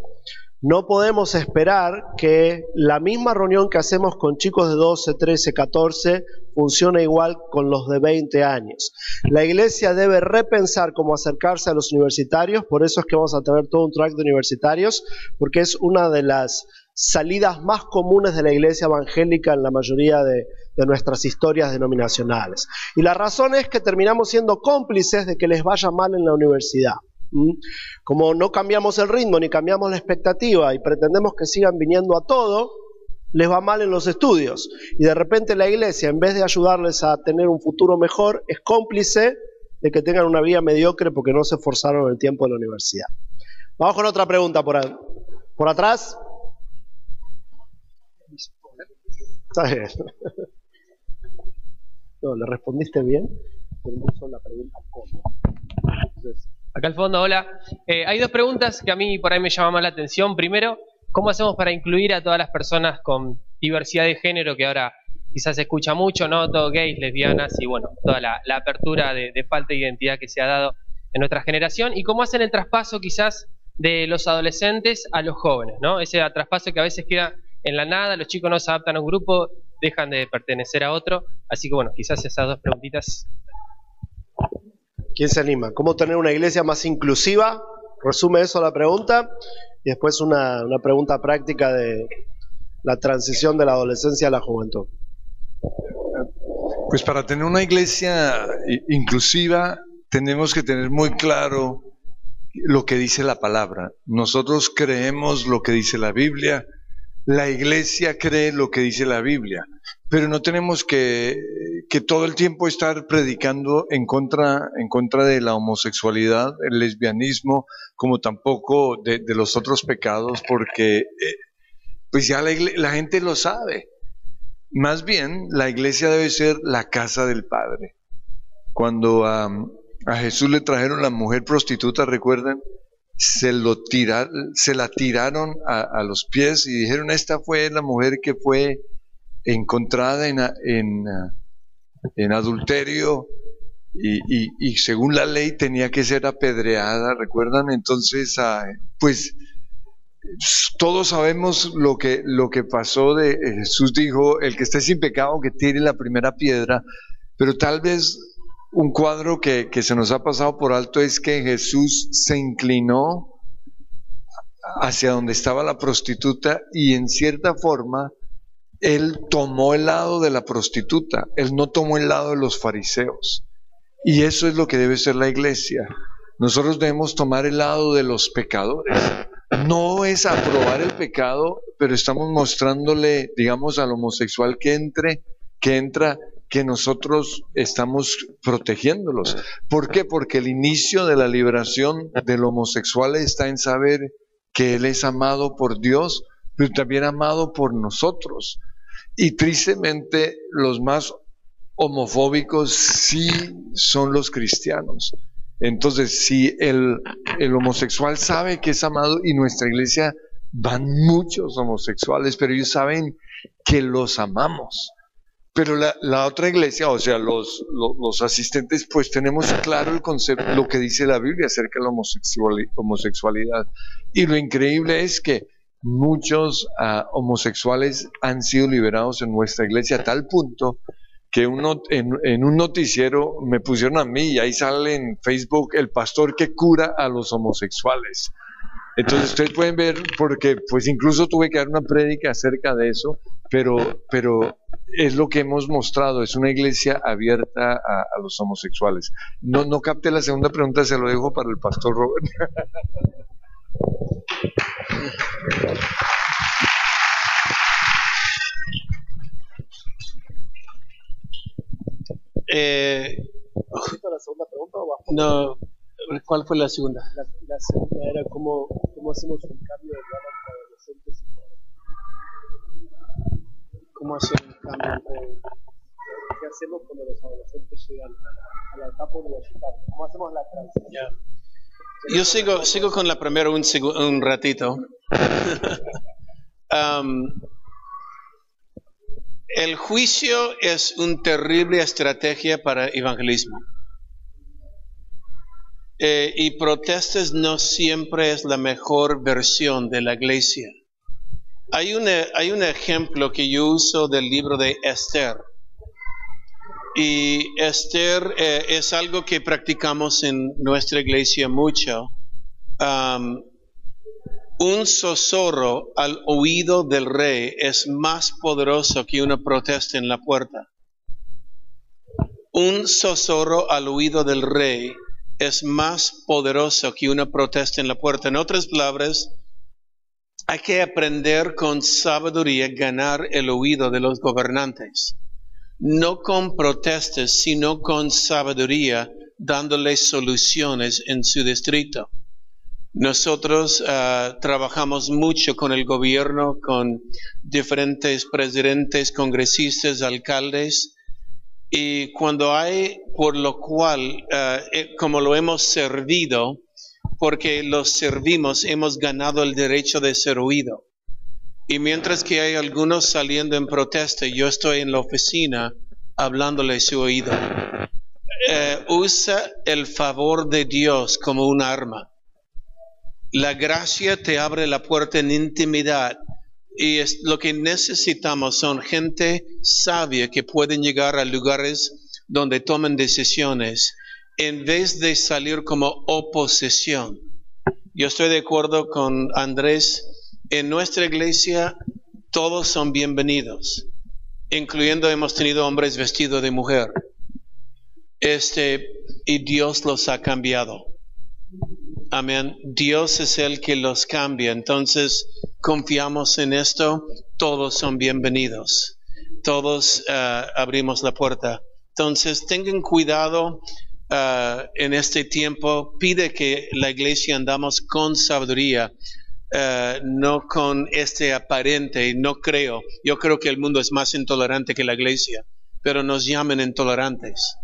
No podemos esperar que la misma reunión que hacemos con chicos de 12, 13, 14 funcione igual con los de 20 años. La iglesia debe repensar cómo acercarse a los universitarios, por eso es que vamos a tener todo un track de universitarios, porque es una de las salidas más comunes de la iglesia evangélica en la mayoría de, nuestras historias denominacionales. Y la razón es que terminamos siendo cómplices de que les vaya mal en la universidad. Como no cambiamos el ritmo ni cambiamos la expectativa y pretendemos que sigan viniendo a todo, les va mal en los estudios. Y de repente la iglesia, en vez de ayudarles a tener un futuro mejor, es cómplice de que tengan una vida mediocre porque no se esforzaron el tiempo de la universidad. Vamos con otra pregunta por, por atrás. No, le respondiste bien, la pregunta cómo. Acá al fondo, hola. Eh, hay dos preguntas que a mí por ahí me llaman más la atención. Primero, ¿cómo hacemos para incluir a todas las personas con diversidad de género que ahora quizás se escucha mucho, ¿no? Todo gays, lesbianas y bueno, toda la, apertura de, falta de identidad que se ha dado en nuestra generación. ¿Y cómo hacen el traspaso quizás de los adolescentes a los jóvenes, ¿no? Ese traspaso que a veces queda en la nada, los chicos no se adaptan a un grupo, dejan de pertenecer a otro. Así que bueno, quizás esas dos preguntitas ¿Quién se anima? ¿Cómo tener una iglesia más inclusiva? Resume eso la pregunta. Y después una, pregunta práctica de la transición de la adolescencia a la juventud. Pues para tener una iglesia inclusiva tenemos que tener muy claro lo que dice la palabra. Nosotros creemos lo que dice la Biblia, la iglesia cree lo que dice la Biblia, pero no tenemos que, todo el tiempo estar predicando en contra, en contra de la homosexualidad, el lesbianismo, como tampoco de, los otros pecados, porque eh, pues ya la, gente lo sabe. Más bien, la iglesia debe ser la casa del Padre. Cuando a Jesús le trajeron la mujer prostituta, ¿recuerdan? se, lo se la tiraron a, los pies y dijeron, esta fue la mujer que fue encontrada en, en, en adulterio y, según la ley tenía que ser apedreada, ¿recuerdan? Entonces, ah, pues todos sabemos lo que, lo que pasó de Jesús dijo, el que esté sin pecado que tire la primera piedra, pero tal vez un cuadro que, se nos ha pasado por alto es que Jesús se inclinó hacia donde estaba la prostituta y en cierta forma él tomó el lado de la prostituta, él no tomó el lado de los fariseos. Y eso es lo que debe ser la iglesia. Nosotros debemos tomar el lado de los pecadores. No es aprobar el pecado, pero estamos mostrándole, digamos, al homosexual que entre, que entra que nosotros estamos protegiéndolos. ¿Por qué? Porque el inicio de la liberación del homosexual está en saber que él es amado por Dios, pero también amado por nosotros. Y tristemente los más homofóbicos sí son los cristianos. Entonces, si el, el homosexual sabe que es amado y nuestra iglesia van muchos homosexuales, pero ellos saben que los amamos. Pero la, otra iglesia, o sea, los, los, asistentes, pues tenemos claro el concepto, lo que dice la Biblia acerca de la homosexualidad. Y lo increíble es que muchos ah, homosexuales han sido liberados en nuestra iglesia a tal punto que uno, en, un noticiero me pusieron a mí y ahí sale en Facebook el pastor que cura a los homosexuales. Entonces ustedes pueden ver, porque pues incluso tuve que dar una prédica acerca de eso, pero, pero es lo que hemos mostrado, es una iglesia abierta a, los homosexuales. No, no capte la segunda pregunta, se lo dejo para el pastor Robert. Eh, la segunda pregunta o No, ¿cuál fue la segunda? La, segunda era cómo, cómo hacemos un cambio de para adolescentes y cómo hacer un cambio entre qué hacemos cuando los adolescentes llegan a la etapa universitaria, cómo hacemos la transición. Yo sigo, sigo con la primera un, un ratito. um, el juicio es una terrible estrategia para evangelismo. Eh, y protestas no siempre es la mejor versión de la iglesia. Hay, hay un ejemplo que yo uso del libro de Esther. Y Esther eh, es algo que practicamos en nuestra iglesia mucho. Un zozoro al oído del rey es más poderoso que una protesta en la puerta. Un zozoro al oído del rey es más poderoso que una protesta en la puerta. En otras palabras, hay que aprender con sabiduría ganar el oído de los gobernantes. No con protestas, sino con sabiduría, dándoles soluciones en su distrito. Nosotros ah, trabajamos mucho con el gobierno, con diferentes presidentes, congresistas, alcaldes, y cuando hay, por lo cual, ah, eh, como lo hemos servido, porque los servimos, hemos ganado el derecho de ser oído. Y mientras que hay algunos saliendo en protesta, yo estoy en la oficina hablándole su oído. Eh, usa el favor de Dios como un arma. La gracia te abre la puerta en intimidad y es, lo que necesitamos son gente sabia que pueden llegar a lugares donde tomen decisiones en vez de salir como oposición. Yo estoy de acuerdo con Andrés. En nuestra iglesia todos son bienvenidos, incluyendo hemos tenido hombres vestidos de mujer. Este, y Dios los ha cambiado. Amén. Dios es el que los cambia. Entonces, confiamos en esto. Todos son bienvenidos. Todos uh, abrimos la puerta. Entonces, tengan cuidado uh, en este tiempo. Pide que la iglesia andamos con sabiduría. Uh, no con este aparente, no creo. Yo creo que el mundo es más intolerante que la iglesia, pero nos llaman intolerantes.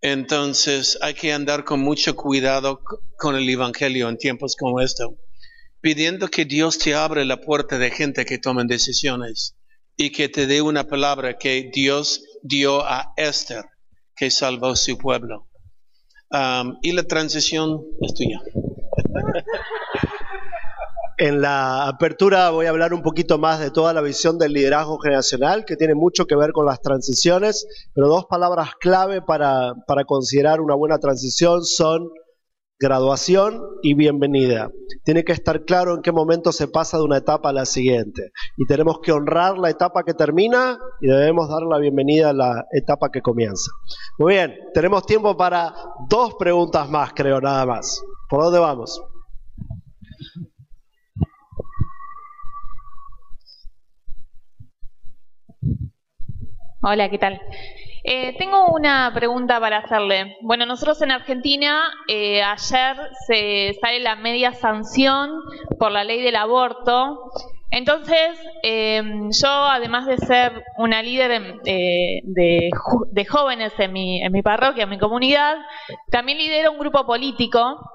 Entonces hay que andar con mucho cuidado con el Evangelio en tiempos como estos, pidiendo que Dios te abra la puerta de gente que tomen decisiones y que te dé una palabra que Dios dio a Esther, que salvó su pueblo. Y la transición es tuya. En la apertura voy a hablar un poquito más de toda la visión del liderazgo generacional, que tiene mucho que ver con las transiciones, pero dos palabras clave para, para considerar una buena transición son graduación y bienvenida. Tiene que estar claro en qué momento se pasa de una etapa a la siguiente. Y tenemos que honrar la etapa que termina y debemos dar la bienvenida a la etapa que comienza. Muy bien, tenemos tiempo para dos preguntas más, creo, nada más. ¿Por dónde vamos? Hola, ¿qué tal? Eh, tengo una pregunta para hacerle. Bueno, nosotros en Argentina eh, ayer se sale la media sanción por la ley del aborto. Entonces, eh, yo además de ser una líder de, de, jóvenes en mi, en mi parroquia, en mi comunidad, también lidero un grupo político.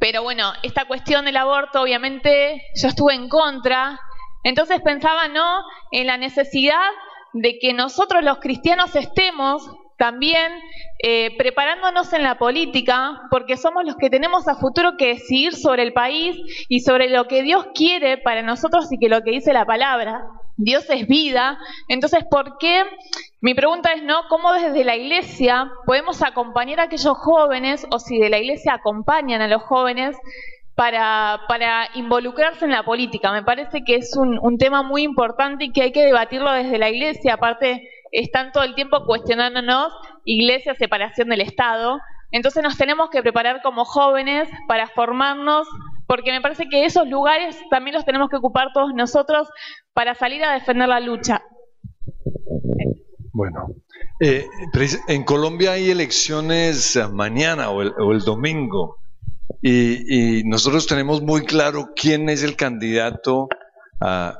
Pero bueno, esta cuestión del aborto, obviamente, yo estuve en contra. Entonces pensaba, ¿no?, en la necesidad de que nosotros los cristianos estemos también eh, preparándonos en la política, porque somos los que tenemos a futuro que decidir sobre el país y sobre lo que Dios quiere para nosotros y que lo que dice la palabra. Dios es vida. Entonces, ¿por qué? Mi pregunta es, ¿no? ¿Cómo desde la iglesia podemos acompañar a aquellos jóvenes o si de la iglesia acompañan a los jóvenes para, para, involucrarse en la política. Me parece que es un, tema muy importante y que hay que debatirlo desde la iglesia. Aparte, están todo el tiempo cuestionándonos iglesia, separación del Estado. Entonces nos tenemos que preparar como jóvenes para formarnos, porque me parece que esos lugares también los tenemos que ocupar todos nosotros para salir a defender la lucha. Bueno, eh, en Colombia hay elecciones mañana o el, o el domingo. Y, nosotros tenemos muy claro quién es el candidato ah,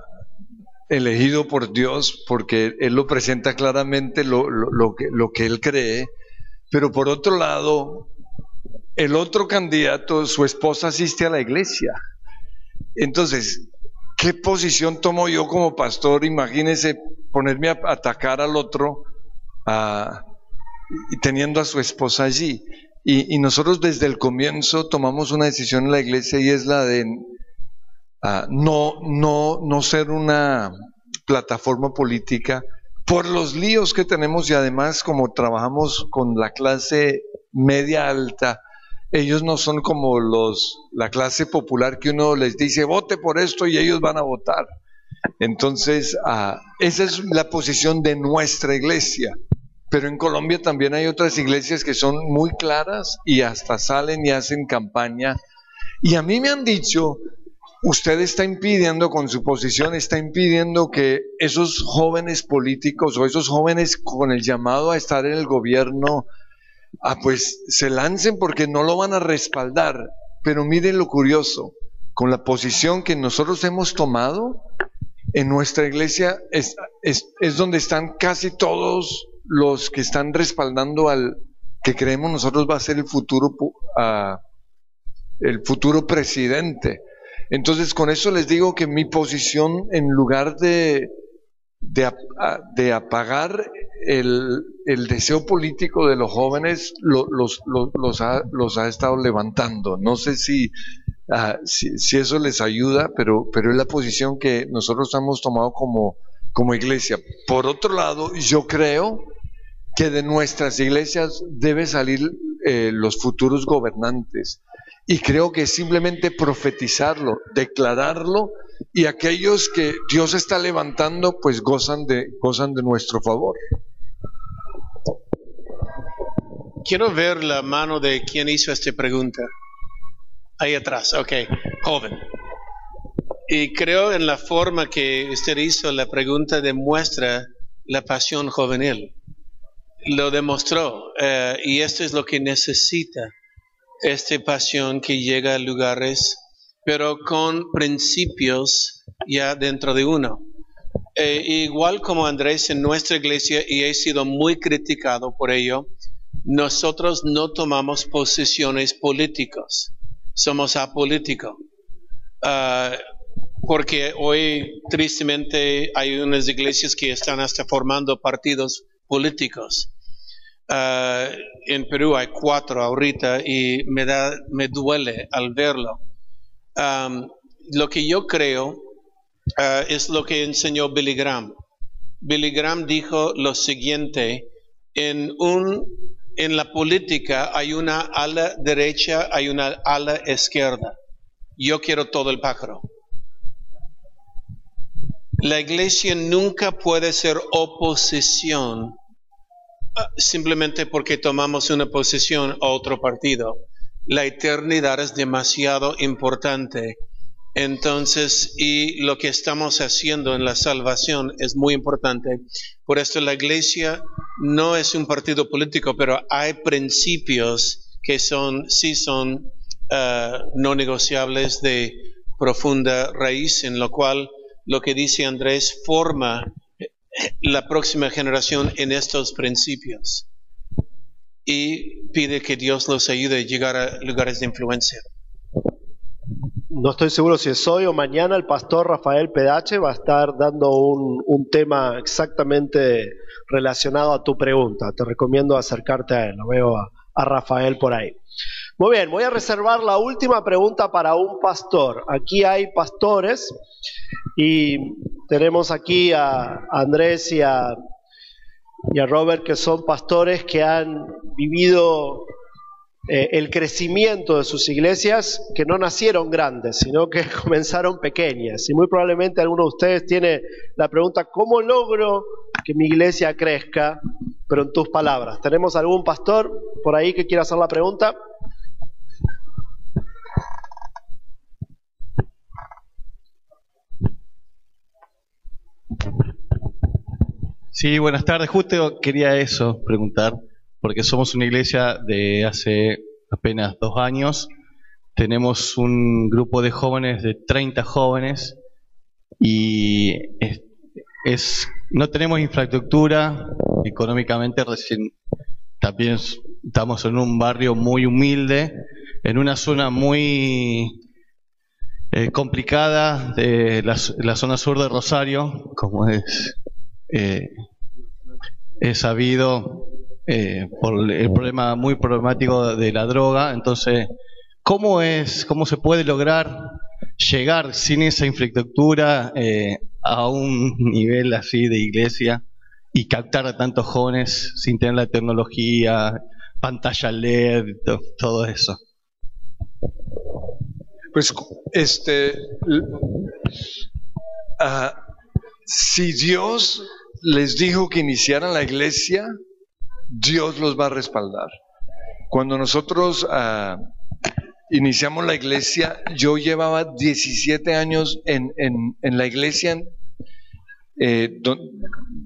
elegido por Dios, porque Él lo presenta claramente lo, lo, que, lo que Él cree, pero por otro lado, el otro candidato, su esposa asiste a la iglesia. Entonces, ¿qué posición tomo yo como pastor? Imagínese ponerme a atacar al otro ah, teniendo a su esposa allí. Y, nosotros desde el comienzo tomamos una decisión en la iglesia y es la de ah, no, no, no ser una plataforma política por los líos que tenemos y además como trabajamos con la clase media alta, ellos no son como los la clase popular que uno les dice vote por esto y ellos van a votar. Entonces, ah, esa es la posición de nuestra iglesia. Pero en Colombia también hay otras iglesias que son muy claras y hasta salen y hacen campaña. Y a mí me han dicho usted está impidiendo, con su posición, está impidiendo que esos jóvenes políticos o esos jóvenes con el llamado a estar en el gobierno, ah, pues se lancen porque no lo van a respaldar. Pero miren lo curioso, con la posición que nosotros hemos tomado, en nuestra iglesia es, es, donde están casi todos los que están respaldando al que creemos nosotros va a ser el futuro, uh, el futuro presidente. Entonces, con eso les digo que mi posición, en lugar de, de, apagar el, deseo político de los jóvenes, los, los, ha, los, ha, estado levantando. No sé ah, si, si, eso les ayuda, pero, pero es la posición que nosotros hemos tomado como, como iglesia. Por otro lado, yo creo que de nuestras iglesias debe salir eh, los futuros gobernantes. Y creo que simplemente profetizarlo, declararlo, y aquellos que Dios está levantando, pues gozan de, gozan de nuestro favor. Quiero ver la mano de quien hizo esta pregunta. Ahí atrás, ok, joven. Y creo en la forma que usted hizo la pregunta demuestra la pasión juvenil. Lo demostró eh, y esto es lo que necesita esta pasión que llega a lugares, pero con principios ya dentro de uno. Eh, igual como Andrés en nuestra iglesia, y he sido muy criticado por ello, nosotros no tomamos posiciones políticas, somos apolíticos. Ah, porque hoy tristemente hay unas iglesias que están hasta formando partidos políticos. Uh, en Perú hay cuatro ahorita y me, da, me duele al verlo. Lo que yo creo uh, es lo que enseñó Billy Graham. Billy Graham dijo lo siguiente, en, un, en la política hay una ala derecha, hay una ala izquierda. Yo quiero todo el pájaro. La iglesia nunca puede ser oposición simplemente porque tomamos una posición a otro partido. La eternidad es demasiado importante. Entonces, y lo que estamos haciendo en la salvación es muy importante. Por esto la iglesia no es un partido político, pero hay principios que son, sí son uh, no negociables de profunda raíz, en lo cual lo que dice Andrés forma la próxima generación en estos principios y pide que Dios los ayude a llegar a lugares de influencia. No estoy seguro si es hoy o mañana el pastor Rafael Pedache va a estar dando un, tema exactamente relacionado a tu pregunta. Te recomiendo acercarte a él. Lo veo a Rafael por ahí. Muy bien, voy a reservar la última pregunta para un pastor. Aquí hay pastores y tenemos aquí a Andrés y a, Robert que son pastores que han vivido eh, el crecimiento de sus iglesias, que no nacieron grandes, sino que comenzaron pequeñas. Y muy probablemente alguno de ustedes tiene la pregunta, ¿cómo logro que mi iglesia crezca? Pero en tus palabras, ¿tenemos algún pastor por ahí que quiera hacer la pregunta? Sí, buenas tardes. Justo quería eso preguntar, porque somos una iglesia de hace apenas dos años. Tenemos un grupo de jóvenes, de 30 jóvenes, y es, no tenemos infraestructura, económicamente recién también estamos en un barrio muy humilde, en una zona muy eh, complicada de la, zona sur de Rosario, como es, eh, sabido eh, por el problema muy problemático de la droga. Entonces, ¿cómo es, cómo se puede lograr llegar sin esa infraestructura a un nivel así de iglesia y captar a tantos jóvenes sin tener la tecnología, pantalla LED, todo eso? Pues este, ah, si Dios les dijo que iniciaran la iglesia, Dios los va a respaldar. Cuando nosotros ah, iniciamos la iglesia, yo llevaba 17 años en, en, en la iglesia eh, don-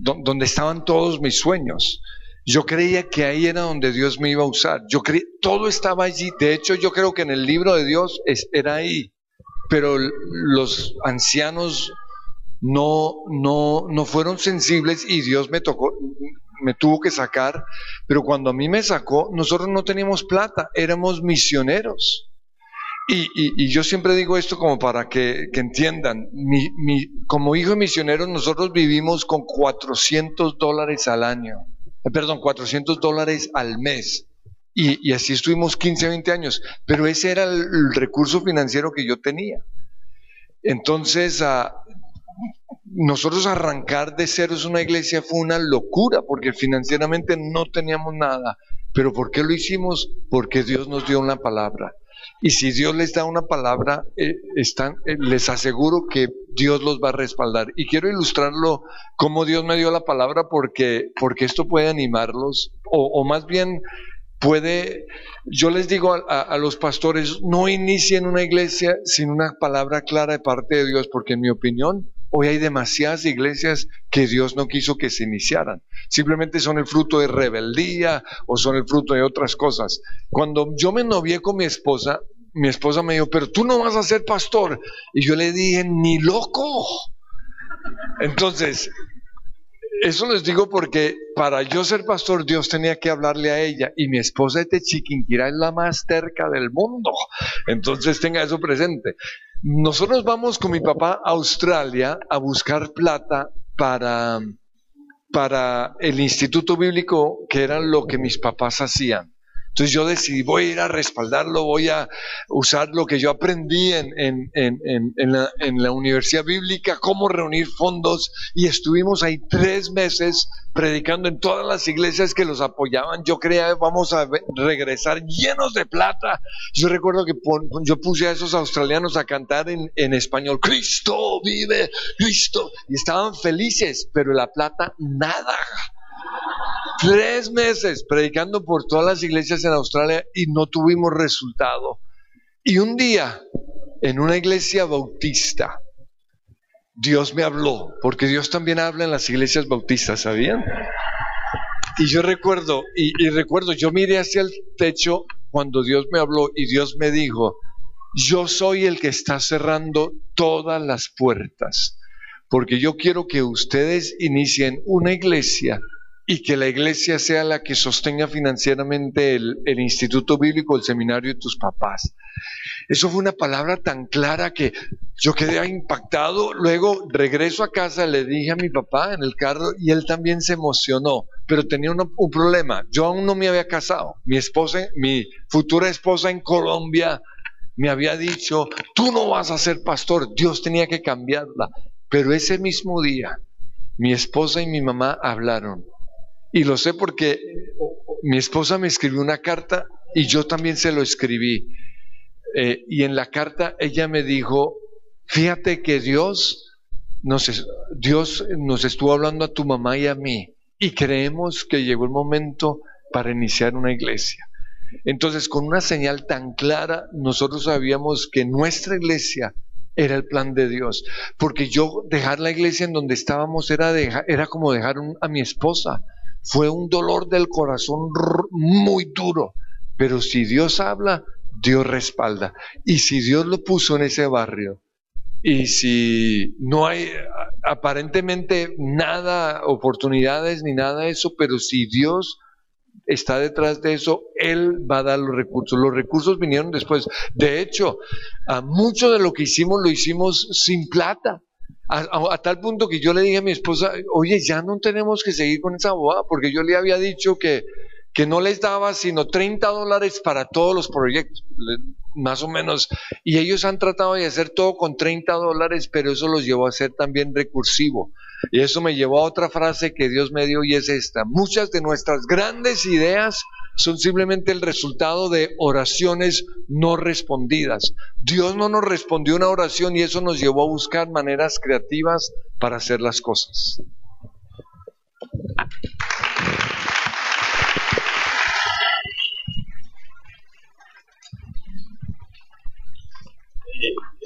don- donde estaban todos mis sueños. Yo creía que ahí era donde Dios me iba a usar. Yo creí, todo estaba allí. De hecho, yo creo que en el libro de Dios era ahí. Pero los ancianos no, no, no fueron sensibles y Dios me tocó, me tuvo que sacar. Pero cuando a mí me sacó, nosotros no teníamos plata, éramos misioneros. Y, y- yo siempre digo esto como para que, que entiendan, mi, mi- como hijo de misioneros nosotros vivimos con 400 dólares al año, perdón, 400 dólares al mes. Y, así estuvimos 15, 20 años, pero ese era el, recurso financiero que yo tenía. Entonces, ah, nosotros arrancar de ceros una iglesia fue una locura, porque financieramente no teníamos nada. Pero ¿por qué lo hicimos? Porque Dios nos dio una palabra. Y si Dios les da una palabra, eh, están, eh, les aseguro que Dios los va a respaldar. Y quiero ilustrarlo cómo Dios me dio la palabra porque, porque esto puede animarlos, o, o más bien puede, yo les digo a, los pastores, no inicien una iglesia sin una palabra clara de parte de Dios, porque en mi opinión, hoy hay demasiadas iglesias que Dios no quiso que se iniciaran. Simplemente son el fruto de rebeldía o son el fruto de otras cosas. Cuando yo me novié con mi esposa, mi esposa me dijo, pero tú no vas a ser pastor. Y yo le dije, ni loco. Entonces, eso les digo porque para yo ser pastor, Dios tenía que hablarle a ella. Y mi esposa de Chiquinquirá es la más terca del mundo. Entonces tenga eso presente. Nosotros vamos con mi papá a Australia a buscar plata para, para el instituto bíblico, que era lo que mis papás hacían. Entonces yo decidí, voy a ir a respaldarlo, voy a usar lo que yo aprendí en, en, en, en, la, la universidad bíblica, cómo reunir fondos, y estuvimos ahí tres meses predicando en todas las iglesias que los apoyaban. Yo creía, vamos a regresar llenos de plata. Yo recuerdo que pon- yo puse a esos australianos a cantar en español, Cristo vive, Cristo, y estaban felices, pero la plata nada. Tres meses predicando por todas las iglesias en Australia y no tuvimos resultado. Y un día, en una iglesia bautista, Dios me habló, porque Dios también habla en las iglesias bautistas, ¿sabían? Y yo recuerdo, y, y recuerdo, yo miré hacia el techo cuando Dios me habló y Dios me dijo, yo soy el que está cerrando todas las puertas, porque yo quiero que ustedes inicien una iglesia y que la iglesia sea la que sostenga financieramente el, instituto bíblico, el seminario de tus papás. Eso fue una palabra tan clara que yo quedé impactado. Luego regreso a casa, le dije a mi papá en el carro y él también se emocionó, pero tenía un problema. Yo aún no me había casado. Mi esposa, mi futura esposa en Colombia me había dicho, tú no vas a ser pastor. Dios tenía que cambiarla. Pero ese mismo día, mi esposa y mi mamá hablaron. Y lo sé porque mi esposa me escribió una carta y yo también se lo escribí. Eh, y en la carta ella me dijo, fíjate que Dios nos, Dios nos estuvo hablando a tu mamá y a mí y creemos que llegó el momento para iniciar una iglesia. Entonces, con una señal tan clara, nosotros sabíamos que nuestra iglesia era el plan de Dios, porque yo dejar la iglesia en donde estábamos era, era como dejar a mi esposa. Fue un dolor del corazón muy duro, pero si Dios habla, Dios respalda. Y si Dios lo puso en ese barrio, y si no hay aparentemente nada, oportunidades ni nada de eso, pero si Dios está detrás de eso, Él va a dar los recursos. Los recursos vinieron después. De hecho, a mucho de lo que hicimos lo hicimos sin plata. A, tal punto que yo le dije a mi esposa, oye, ya no tenemos que seguir con esa boda, porque yo le había dicho que, que no les daba sino 30 dólares para todos los proyectos, más o menos. Y ellos han tratado de hacer todo con 30 dólares, pero eso los llevó a ser también recursivo. Y eso me llevó a otra frase que Dios me dio y es esta. Muchas de nuestras grandes ideas son simplemente el resultado de oraciones no respondidas. Dios no nos respondió una oración y eso nos llevó a buscar maneras creativas para hacer las cosas.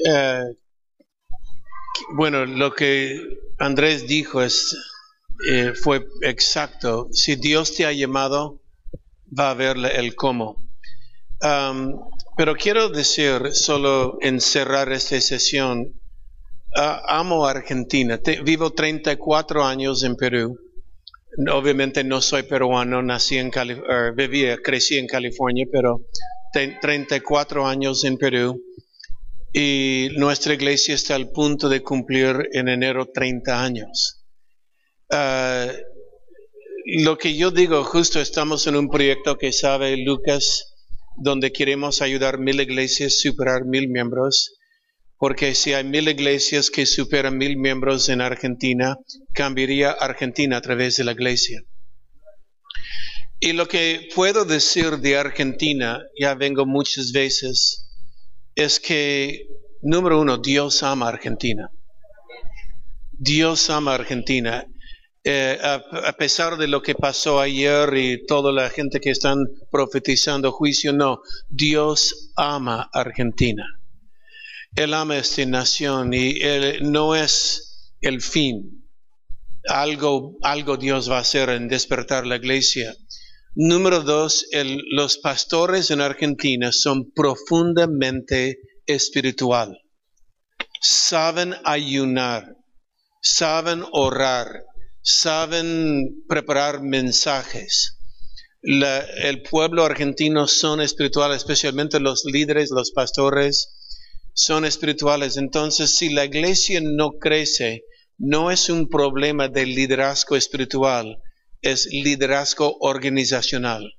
Eh, bueno, lo que Andrés dijo es, eh, fue exacto. Si Dios te ha llamado, va a ver el cómo. Um, pero quiero decir, solo en cerrar esta sesión, uh, amo Argentina. Te- vivo 34 años en Perú. Obviamente no soy peruano, nací en er, vivía, crecí en California, pero te- 34 años en Perú. Y nuestra iglesia está al punto de cumplir en enero 30 años. Ah, lo que yo digo, justo estamos en un proyecto que sabe Lucas, donde queremos ayudar mil iglesias superar mil miembros, porque si hay mil iglesias que superan mil miembros en Argentina, cambiaría Argentina a través de la iglesia. Y lo que puedo decir de Argentina, ya vengo muchas veces, es que, número uno, Dios ama a Argentina. Dios ama a Argentina. Eh, a, pesar de lo que pasó ayer y toda la gente que están profetizando juicio, no, Dios ama Argentina. Él ama esta nación y él no es el fin. Algo, algo Dios va a hacer en despertar la iglesia. Número dos, los pastores en Argentina son profundamente espiritual. Saben ayunar, saben orar, saben preparar mensajes. El pueblo argentino son espirituales, especialmente los líderes, los pastores, son espirituales. Entonces, si la iglesia no crece, no es un problema de liderazgo espiritual, es liderazgo organizacional.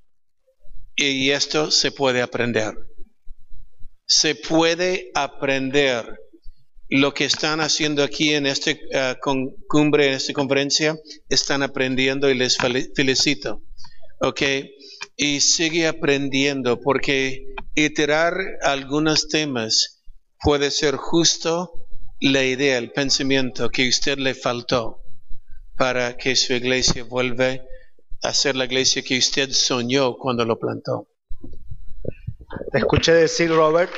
Y esto se puede aprender. Se puede aprender lo que están haciendo aquí en esta cumbre, en esta conferencia, están aprendiendo y les fel- felicito. ¿Ok? Y sigue aprendiendo porque iterar algunos temas puede ser justo la idea, el pensamiento que usted le faltó para que su iglesia vuelva a ser la iglesia que usted soñó cuando lo plantó. Te escuché decir, Robert.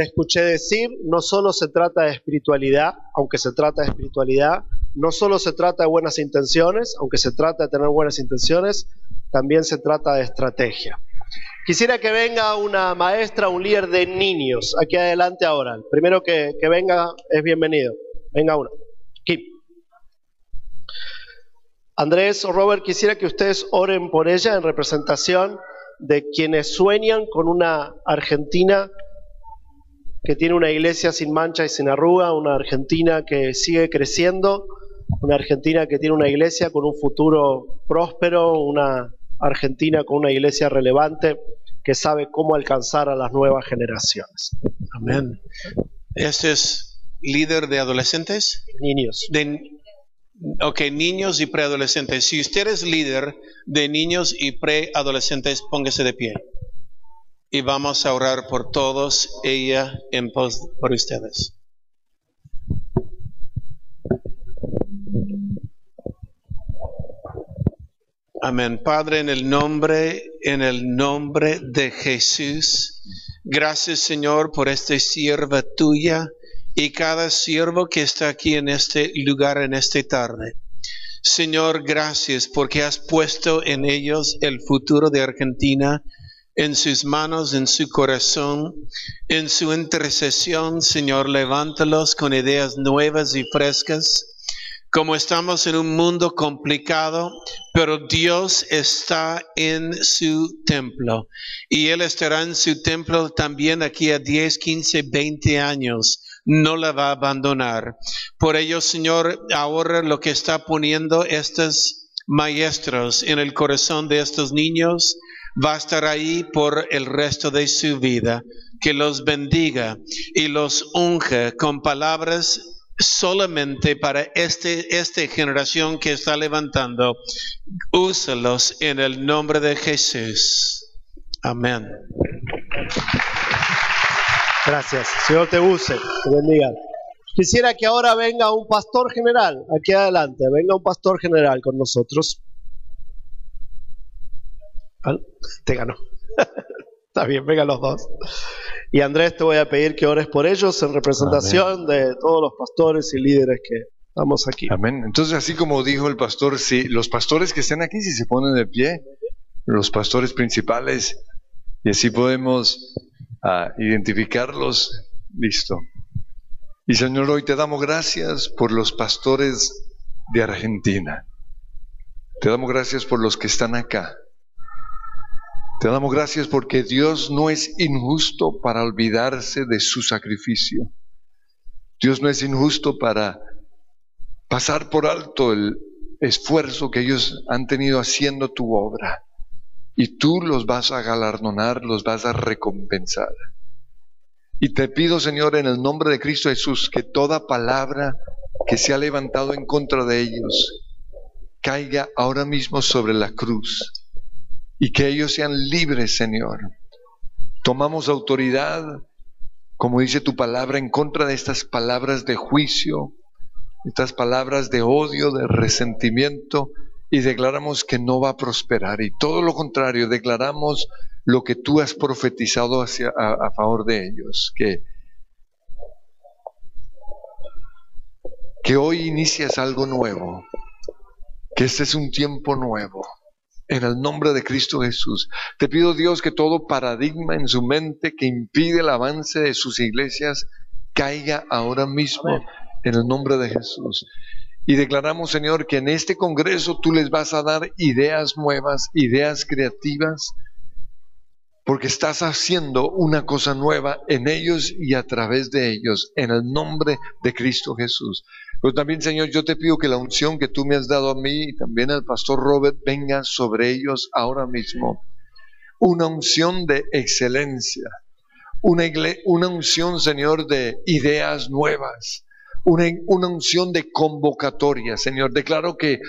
Te escuché decir, no solo se trata de espiritualidad, aunque se trata de espiritualidad, no solo se trata de buenas intenciones, aunque se trata de tener buenas intenciones, también se trata de estrategia. Quisiera que venga una maestra, un líder de niños, aquí adelante ahora. El primero que, venga es bienvenido. Venga uno. Kim. Andrés o Robert, quisiera que ustedes oren por ella en representación de quienes sueñan con una Argentina que tiene una iglesia sin mancha y sin arruga, una Argentina que sigue creciendo, una Argentina que tiene una iglesia con un futuro próspero, una Argentina con una iglesia relevante que sabe cómo alcanzar a las nuevas generaciones. Amén. ¿Este es líder de adolescentes? Niños. De, ok, niños y preadolescentes. Si usted es líder de niños y preadolescentes, póngase de pie. Y vamos a orar por todos, ella en pos por ustedes. Amén. Padre, en el nombre, en el nombre de Jesús, gracias Señor por esta sierva tuya y cada siervo que está aquí en este lugar en esta tarde. Señor, gracias porque has puesto en ellos el futuro de Argentina, en sus manos, en su corazón, en su intercesión. Señor, levántalos con ideas nuevas y frescas. Como estamos en un mundo complicado, pero Dios está en su templo y Él estará en su templo también aquí a 10, 15, 20 años. No la va a abandonar. Por ello, Señor, ahora lo que está poniendo estos maestros en el corazón de estos niños va a estar ahí por el resto de su vida. Que los bendiga y los unja con palabras solamente para este, esta generación que está levantando. Úsalos en el nombre de Jesús. Amén. Gracias. Señor te use, te bendiga. Quisiera que ahora venga un pastor general, aquí adelante, venga un pastor general con nosotros. Te ganó. Está bien, vengan los dos. Y Andrés, te voy a pedir que ores por ellos en representación de todos los pastores y líderes que estamos aquí. Amén. Entonces, así como dijo el pastor, si los pastores que estén aquí, si se ponen de pie, los pastores principales, y así podemos ah, identificarlos, listo. Y Señor, hoy te damos gracias por los pastores de Argentina. Te damos gracias por los que están acá. Te damos gracias porque Dios no es injusto para olvidarse de su sacrificio. Dios no es injusto para pasar por alto el esfuerzo que ellos han tenido haciendo tu obra. Y tú los vas a galardonar, los vas a recompensar. Y te pido, Señor, en el nombre de Cristo Jesús, que toda palabra que se ha levantado en contra de ellos caiga ahora mismo sobre la cruz y que ellos sean libres, Señor. Tomamos autoridad, como dice tu palabra, en contra de estas palabras de juicio, estas palabras de odio, de resentimiento, y declaramos que no va a prosperar. Y todo lo contrario, declaramos lo que tú has profetizado hacia, a, a favor de ellos, que, que hoy inicias algo nuevo, que este es un tiempo nuevo en el nombre de Cristo Jesús. Te pido Dios que todo paradigma en su mente que impide el avance de sus iglesias caiga ahora mismo en el nombre de Jesús. Y declaramos, Señor, que en este Congreso tú les vas a dar ideas nuevas, ideas creativas, porque estás haciendo una cosa nueva en ellos y a través de ellos, en el nombre de Cristo Jesús. Pero también, Señor, yo te pido que la unción que tú me has dado a mí y también al pastor Robert venga sobre ellos ahora mismo. Una unción de excelencia, una, una unción, Señor, de ideas nuevas, una, una unción de convocatoria, Señor. Declaro que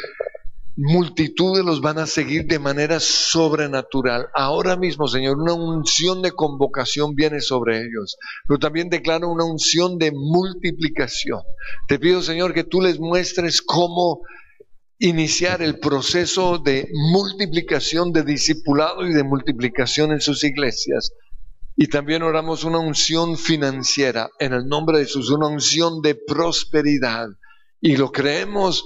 multitudes los van a seguir de manera sobrenatural. Ahora mismo, Señor, una unción de convocación viene sobre ellos, pero también declaro una unción de multiplicación. Te pido, Señor, que tú les muestres cómo iniciar el proceso de multiplicación, de discipulado y de multiplicación en sus iglesias. Y también oramos una unción financiera en el nombre de Jesús, una unción de prosperidad. Y lo creemos